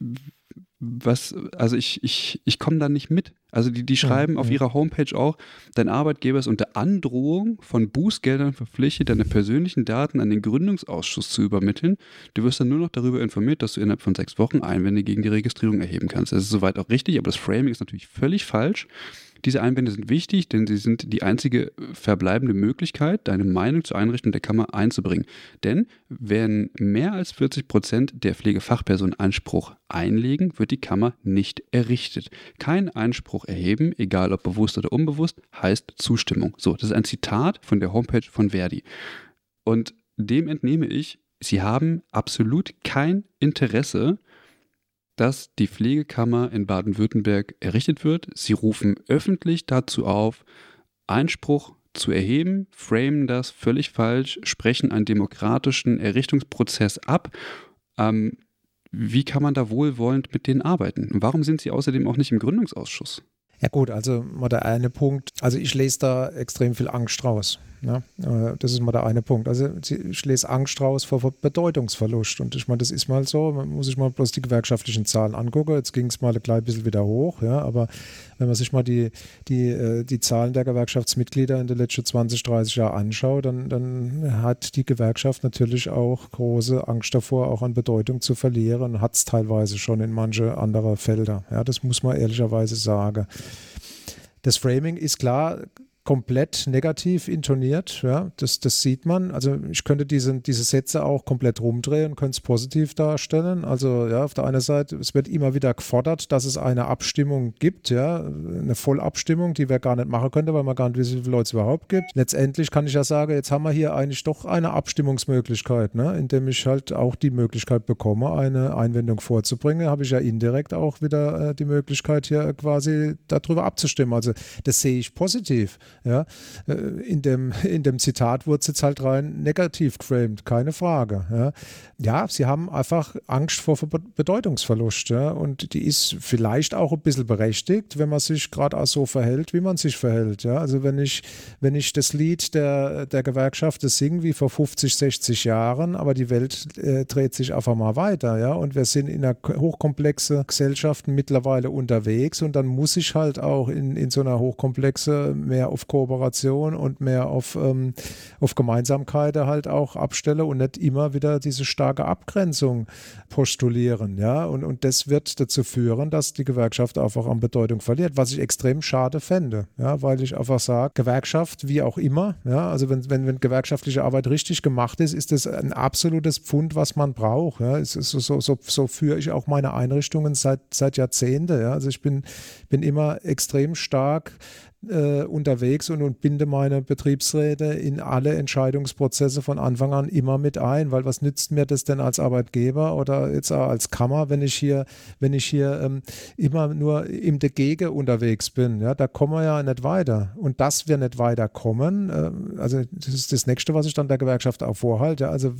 was, also ich, ich, ich komme da nicht mit. Also die, die schreiben ja, auf ja. ihrer Homepage auch, dein Arbeitgeber ist unter Androhung von Bußgeldern verpflichtet, deine persönlichen Daten an den Gründungsausschuss zu übermitteln. Du wirst dann nur noch darüber informiert, dass du innerhalb von sechs Wochen Einwände gegen die Registrierung erheben kannst. Das ist soweit auch richtig, aber das Framing ist natürlich völlig falsch. Diese Einwände sind wichtig, denn sie sind die einzige verbleibende Möglichkeit, deine Meinung zur Einrichtung der Kammer einzubringen. Denn wenn mehr als 40 Prozent der Pflegefachpersonen Einspruch einlegen, wird die Kammer nicht errichtet. Kein Einspruch erheben, egal ob bewusst oder unbewusst, heißt Zustimmung. So, das ist ein Zitat von der Homepage von Verdi. Und dem entnehme ich, sie haben absolut kein Interesse dass die Pflegekammer in Baden-Württemberg errichtet wird. Sie rufen öffentlich dazu auf, Einspruch zu erheben, framen das völlig falsch, sprechen einen demokratischen Errichtungsprozess ab. Ähm, wie kann man da wohlwollend mit denen arbeiten? warum sind sie außerdem auch nicht im Gründungsausschuss? Ja gut, also mal der eine Punkt. Also ich lese da extrem viel Angst raus. Ja, äh, das ist mal der eine Punkt. Also ich lese Angst raus vor Bedeutungsverlust. Und ich meine, das ist mal so, man muss sich mal bloß die gewerkschaftlichen Zahlen angucken. Jetzt ging es mal ein klein bisschen wieder hoch, ja, aber wenn man sich mal die, die, äh, die Zahlen der Gewerkschaftsmitglieder in den letzten 20, 30 Jahren anschaut, dann, dann hat die Gewerkschaft natürlich auch große Angst davor, auch an Bedeutung zu verlieren. Hat es teilweise schon in manche andere Felder. Ja, das muss man ehrlicherweise sagen. Das Framing ist klar komplett negativ intoniert. Ja, das, das sieht man. Also ich könnte diese, diese Sätze auch komplett rumdrehen, könnte es positiv darstellen. Also ja, auf der einen Seite, es wird immer wieder gefordert, dass es eine Abstimmung gibt, ja, eine Vollabstimmung, die wir gar nicht machen könnten, weil man gar nicht wissen, wie viele Leute es überhaupt gibt. Letztendlich kann ich ja sagen, jetzt haben wir hier eigentlich doch eine Abstimmungsmöglichkeit, ne, indem ich halt auch die Möglichkeit bekomme, eine Einwendung vorzubringen, habe ich ja indirekt auch wieder äh, die Möglichkeit hier quasi darüber abzustimmen. Also das sehe ich positiv. Ja, äh, in, dem, <laughs> in dem Zitat wurde es jetzt halt rein negativ geframed, keine Frage. Ja, ja sie haben einfach Angst vor Bedeutungsverlust. Ja, und die ist vielleicht auch ein bisschen berechtigt, wenn man sich gerade auch so verhält, wie man sich verhält. Ja, also wenn ich, wenn ich das Lied der, der Gewerkschaft singe wie vor 50, 60 Jahren, aber die Welt äh, dreht sich einfach mal weiter. Ja, und wir sind in einer hochkomplexe Gesellschaft mittlerweile unterwegs und dann muss ich halt auch in, in so einer hochkomplexe mehr auf Kooperation und mehr auf, ähm, auf Gemeinsamkeit halt auch abstelle und nicht immer wieder diese starke Abgrenzung postulieren. Ja? Und, und das wird dazu führen, dass die Gewerkschaft einfach an Bedeutung verliert, was ich extrem schade fände, ja? weil ich einfach sage, Gewerkschaft, wie auch immer, ja? also wenn, wenn, wenn gewerkschaftliche Arbeit richtig gemacht ist, ist das ein absolutes Pfund, was man braucht. Ja? Es ist so, so, so, so führe ich auch meine Einrichtungen seit, seit Jahrzehnten. Ja? Also ich bin, bin immer extrem stark äh, unterwegs und, und binde meine Betriebsräte in alle Entscheidungsprozesse von Anfang an immer mit ein, weil was nützt mir das denn als Arbeitgeber oder jetzt auch als Kammer, wenn ich hier, wenn ich hier ähm, immer nur im Dagegen unterwegs bin, ja, da kommen wir ja nicht weiter. Und dass wir nicht weiterkommen, äh, also das ist das Nächste, was ich dann der Gewerkschaft auch vorhalte. Also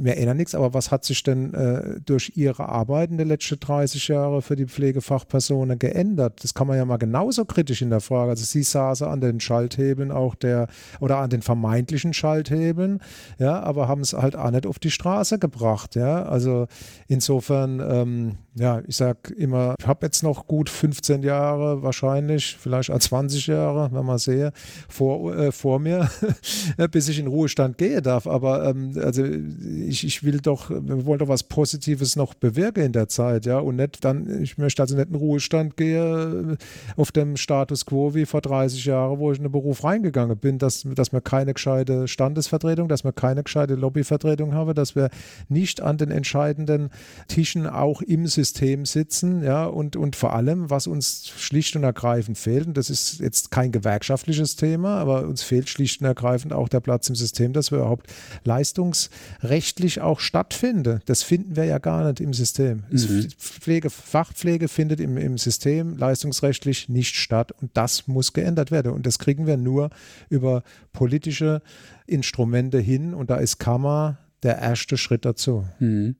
mir erinnern nichts, aber was hat sich denn äh, durch Ihre Arbeit in den letzten 30 Jahren für die Pflegefachpersonen geändert? Das kann man ja mal genauso kritisch in der Frage. Also Sie saßen an den Schalthebeln auch der oder an den vermeintlichen Schalthebeln, ja, aber haben es halt auch nicht auf die Straße gebracht, ja. Also insofern, ähm, ja, ich sag immer, ich habe jetzt noch gut 15 Jahre wahrscheinlich, vielleicht auch 20 Jahre, wenn man sehe, vor, äh, vor mir, <laughs> bis ich in Ruhestand gehen darf. Aber ähm, also ich, ich will doch, wir wollen doch was Positives noch bewirken in der Zeit, ja, und nicht dann, ich möchte also nicht in Ruhestand gehen auf dem Status quo wie vor 30 Jahren, wo ich in den Beruf reingegangen bin, dass, dass wir keine gescheite Standesvertretung, dass wir keine gescheite Lobbyvertretung haben, dass wir nicht an den entscheidenden Tischen auch im System sitzen, ja, und, und vor allem, was uns schlicht und ergreifend fehlt, und das ist jetzt kein gewerkschaftliches Thema, aber uns fehlt schlicht und ergreifend auch der Platz im System, dass wir überhaupt Leistungsrechte rechtlich auch stattfinde. Das finden wir ja gar nicht im System. Mhm. Pflege, Fachpflege findet im, im System leistungsrechtlich nicht statt und das muss geändert werden. Und das kriegen wir nur über politische Instrumente hin und da ist Kammer der erste Schritt dazu. Mhm.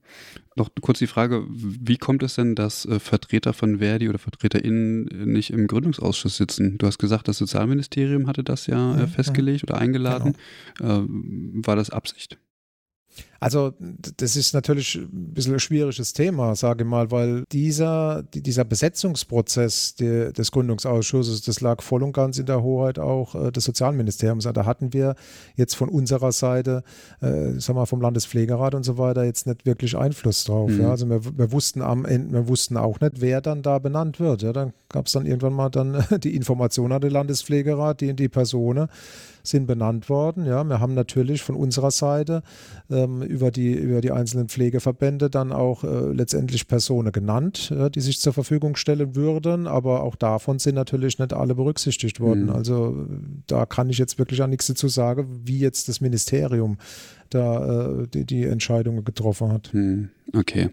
Noch kurz die Frage, wie kommt es denn, dass äh, Vertreter von Verdi oder VertreterInnen nicht im Gründungsausschuss sitzen? Du hast gesagt, das Sozialministerium hatte das ja äh, festgelegt ja. oder eingeladen. Genau. Äh, war das Absicht? Also das ist natürlich ein bisschen ein schwieriges Thema, sage ich mal, weil dieser, dieser Besetzungsprozess des Gründungsausschusses, das lag voll und ganz in der Hoheit auch äh, des Sozialministeriums. Da hatten wir jetzt von unserer Seite, äh, sagen wir vom Landespflegerat und so weiter, jetzt nicht wirklich Einfluss drauf. Mhm. Ja? Also wir, wir, wussten am Ende, wir wussten auch nicht, wer dann da benannt wird. Ja? Dann gab es dann irgendwann mal dann <laughs> die Information an den Landespflegerat, die in die Personen sind benannt worden. Ja, wir haben natürlich von unserer Seite ähm, über, die, über die einzelnen Pflegeverbände dann auch äh, letztendlich Personen genannt, äh, die sich zur Verfügung stellen würden, aber auch davon sind natürlich nicht alle berücksichtigt worden. Mhm. Also da kann ich jetzt wirklich auch nichts dazu sagen, wie jetzt das Ministerium da äh, die, die Entscheidungen getroffen hat. Mhm. Okay.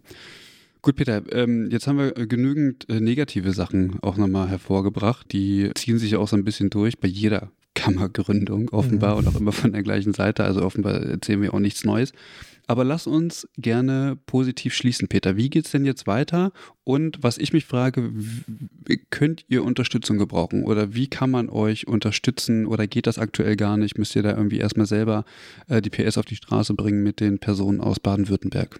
Gut, Peter, ähm, jetzt haben wir genügend äh, negative Sachen auch nochmal hervorgebracht. Die ziehen sich ja auch so ein bisschen durch bei jeder Kammergründung offenbar mhm. und auch immer von der gleichen Seite. Also offenbar erzählen wir auch nichts Neues. Aber lass uns gerne positiv schließen, Peter. Wie geht es denn jetzt weiter? Und was ich mich frage, könnt ihr Unterstützung gebrauchen oder wie kann man euch unterstützen oder geht das aktuell gar nicht? Müsst ihr da irgendwie erstmal selber äh, die PS auf die Straße bringen mit den Personen aus Baden-Württemberg?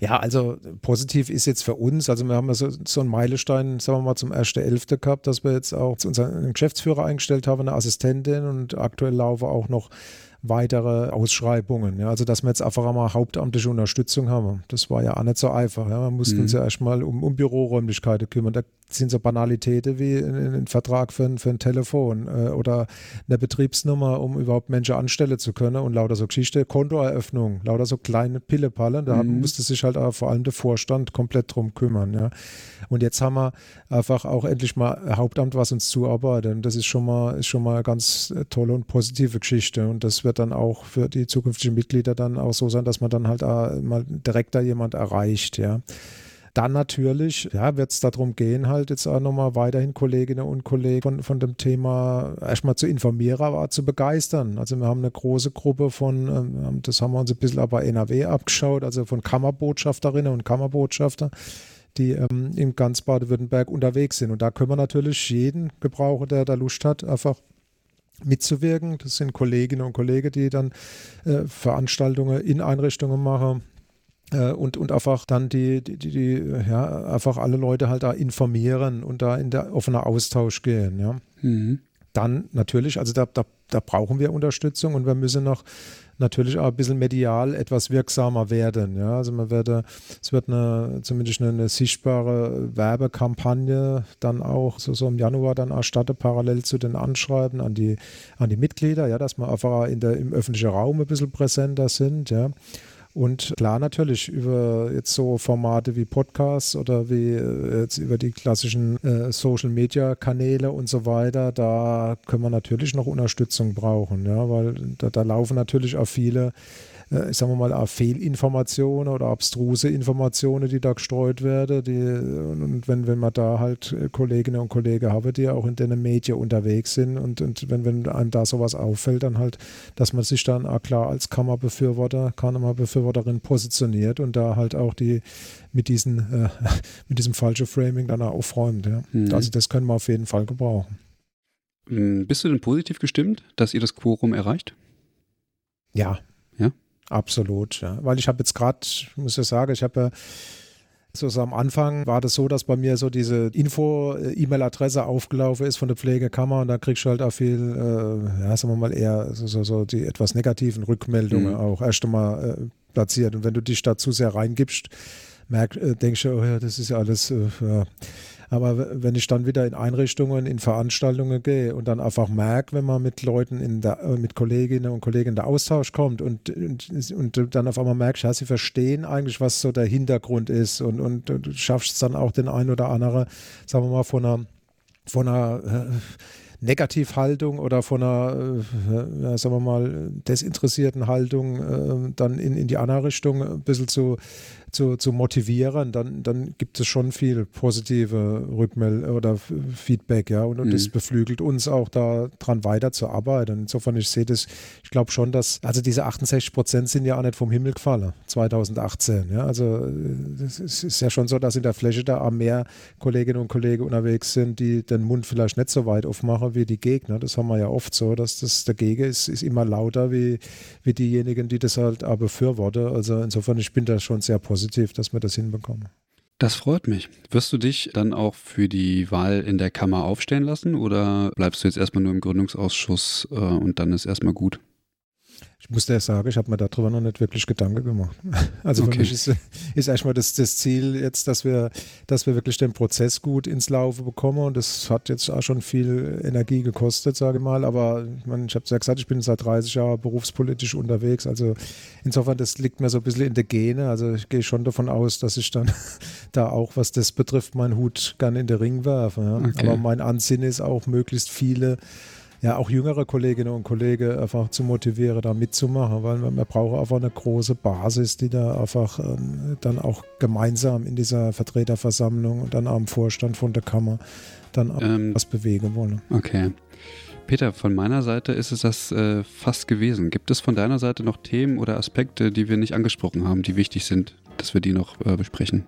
Ja, also positiv ist jetzt für uns, also wir haben ja so, so einen Meilenstein, sagen wir mal, zum 1.11. gehabt, dass wir jetzt auch unseren Geschäftsführer eingestellt haben, eine Assistentin und aktuell laufen auch noch weitere Ausschreibungen. Ja, also dass wir jetzt einfach einmal hauptamtliche Unterstützung haben. Das war ja auch nicht so einfach. Ja. Man musste mhm. uns ja erstmal um, um Büroräumlichkeiten kümmern. Da sind so Banalitäten wie ein, Vertrag für ein, für ein Telefon äh, oder eine Betriebsnummer, um überhaupt Menschen anstellen zu können und lauter so Geschichte, Kontoeröffnung, lauter so kleine Pillepalle. Da mhm. musste sich halt auch vor allem der Vorstand komplett drum kümmern. Ja. Und jetzt haben wir einfach auch endlich mal Hauptamt, was uns zuarbeitet. Und das ist schon mal, ist schon mal eine ganz tolle und positive Geschichte. Und das wird dann auch für die zukünftigen Mitglieder dann auch so sein, dass man dann halt mal direkt da jemand erreicht. Ja. Dann natürlich, ja, wird es darum gehen, halt jetzt auch nochmal weiterhin Kolleginnen und Kollegen von, von dem Thema erstmal zu informieren, aber zu begeistern. Also wir haben eine große Gruppe von, ähm, das haben wir uns ein bisschen aber NRW abgeschaut, also von Kammerbotschafterinnen und Kammerbotschafter die ähm, in ganz Baden-Württemberg unterwegs sind. Und da können wir natürlich jeden gebrauchen, der da Lust hat, einfach mitzuwirken. Das sind Kolleginnen und Kollegen, die dann äh, Veranstaltungen in Einrichtungen machen und, und einfach dann die, die, die, ja, einfach alle Leute halt da informieren und da in der offener Austausch gehen, ja. Mhm. Dann natürlich, also da, da, da brauchen wir Unterstützung und wir müssen noch natürlich auch ein bisschen medial etwas wirksamer werden. Ja, also man werde, es wird eine, zumindest eine, eine, sichtbare Werbekampagne dann auch so, so im Januar dann erstattet, parallel zu den Anschreiben an die, an die Mitglieder, ja, dass man einfach in der, im öffentlichen Raum ein bisschen präsenter sind, ja. Und klar natürlich über jetzt so Formate wie Podcasts oder wie äh, jetzt über die klassischen äh, Social Media Kanäle und so weiter, da können wir natürlich noch Unterstützung brauchen, ja, weil da, da laufen natürlich auch viele äh, sagen wir mal, auch Fehlinformationen oder abstruse Informationen, die da gestreut werden. Die, und wenn, wenn man da halt äh, Kolleginnen und Kollegen haben, die auch in den Medien unterwegs sind und, und wenn, wenn einem da sowas auffällt, dann halt, dass man sich dann auch klar als Kammerbefürworter, Kammerbefürworterin positioniert und da halt auch die mit, diesen, äh, <laughs> mit diesem falschen Framing dann auch aufräumt. Ja. Mhm. Also das können wir auf jeden Fall gebrauchen. Hm, bist du denn positiv gestimmt, dass ihr das Quorum erreicht? Ja, Absolut, ja. Weil ich habe jetzt gerade, muss ich sagen, ich habe ja so, am Anfang war das so, dass bei mir so diese Info-E-Mail-Adresse aufgelaufen ist von der Pflegekammer und da kriegst du halt auch viel, äh, ja, sagen wir mal eher so, so, so die etwas negativen Rückmeldungen mhm. auch erst einmal äh, platziert. Und wenn du dich da zu sehr reingibst, merk, äh, denkst du, oh ja, das ist ja alles, äh, ja aber wenn ich dann wieder in Einrichtungen, in Veranstaltungen gehe und dann einfach merke, wenn man mit Leuten, in der, äh, mit Kolleginnen und Kollegen in der Austausch kommt und, und, und dann auf einmal merkst, ja, sie verstehen eigentlich, was so der Hintergrund ist und, und du schaffst es dann auch den einen oder anderen, sagen wir mal, von einer, von einer äh, Negativhaltung oder von einer, äh, sagen wir mal, desinteressierten Haltung äh, dann in, in die andere Richtung ein bisschen zu, zu, zu motivieren, dann, dann gibt es schon viel positive Rückmeldung oder Feedback, ja. Und, und mhm. das beflügelt uns auch da dran weiterzuarbeiten. Insofern, ich sehe das, ich glaube schon, dass, also diese 68 Prozent sind ja auch nicht vom Himmel gefallen, 2018. Ja. Also es ist ja schon so, dass in der Fläche da auch mehr Kolleginnen und Kollegen unterwegs sind, die den Mund vielleicht nicht so weit aufmachen wie die Gegner. Das haben wir ja oft so, dass das dagegen ist, ist immer lauter wie, wie diejenigen, die das halt auch befürworten. Also insofern, ich bin da schon sehr positiv positiv, dass wir das hinbekommen. Das freut mich. Wirst du dich dann auch für die Wahl in der Kammer aufstellen lassen oder bleibst du jetzt erstmal nur im Gründungsausschuss äh, und dann ist erstmal gut? Ich muss dir sagen, ich habe mir darüber noch nicht wirklich Gedanken gemacht. <laughs> Also okay. für mich ist, ist erstmal das, das Ziel jetzt, dass wir, dass wir wirklich den Prozess gut ins Laufe bekommen und das hat jetzt auch schon viel Energie gekostet, sage ich mal. Aber ich, mein, ich habe es ja gesagt, ich bin seit 30 Jahren berufspolitisch unterwegs. Also insofern, das liegt mir so ein bisschen in der Gene. Also ich gehe schon davon aus, dass ich dann <laughs> da auch, was das betrifft, meinen Hut gerne in den Ring werfe. Ja. Okay. Aber mein Ansinnen ist auch, möglichst viele ja auch jüngere Kolleginnen und Kollegen einfach zu motivieren, da mitzumachen, weil man, man braucht einfach eine große Basis, die da einfach ähm, dann auch gemeinsam in dieser Vertreterversammlung und dann am Vorstand von der Kammer dann ähm, was bewegen wollen. Okay. Peter, von meiner Seite ist es das äh, fast gewesen. Gibt es von deiner Seite noch Themen oder Aspekte, die wir nicht angesprochen haben, die wichtig sind, dass wir die noch äh, besprechen?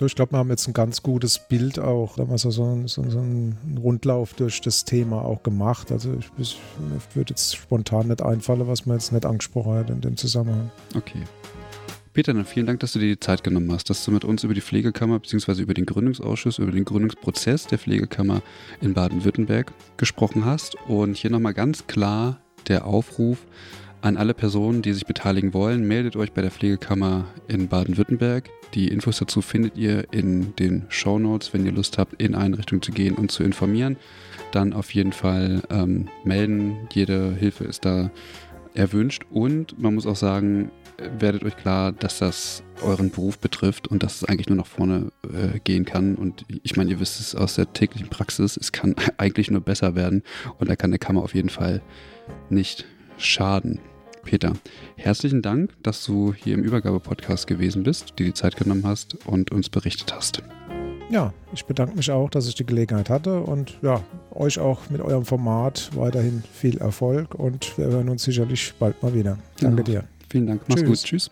Ich glaube, wir haben jetzt ein ganz gutes Bild auch, haben wir so, so, so, einen Rundlauf durch das Thema auch gemacht. Also ich, ich würde jetzt spontan nicht einfallen, was man jetzt nicht angesprochen hat in dem Zusammenhang. Okay. Peter, dann vielen Dank, dass du dir die Zeit genommen hast, dass du mit uns über die Pflegekammer bzw. über den Gründungsausschuss, über den Gründungsprozess der Pflegekammer in Baden-Württemberg gesprochen hast. Und hier nochmal ganz klar der Aufruf an alle Personen, die sich beteiligen wollen, meldet euch bei der Pflegekammer in Baden-Württemberg. Die Infos dazu findet ihr in den Show Notes, wenn ihr Lust habt, in Einrichtungen zu gehen und zu informieren. Dann auf jeden Fall ähm, melden. Jede Hilfe ist da erwünscht. Und man muss auch sagen, werdet euch klar, dass das euren Beruf betrifft und dass es eigentlich nur nach vorne äh, gehen kann. Und ich meine, ihr wisst es aus der täglichen Praxis, es kann <laughs> eigentlich nur besser werden und da kann der Kammer auf jeden Fall nicht schaden. Peter, herzlichen Dank, dass du hier im Übergabe-Podcast gewesen bist, dir die Zeit genommen hast und uns berichtet hast. Ja, ich bedanke mich auch, dass ich die Gelegenheit hatte und ja, euch auch mit eurem Format weiterhin viel Erfolg und wir hören uns sicherlich bald mal wieder. Danke ja. dir. Vielen Dank. Mach's Tschüss. gut. Tschüss.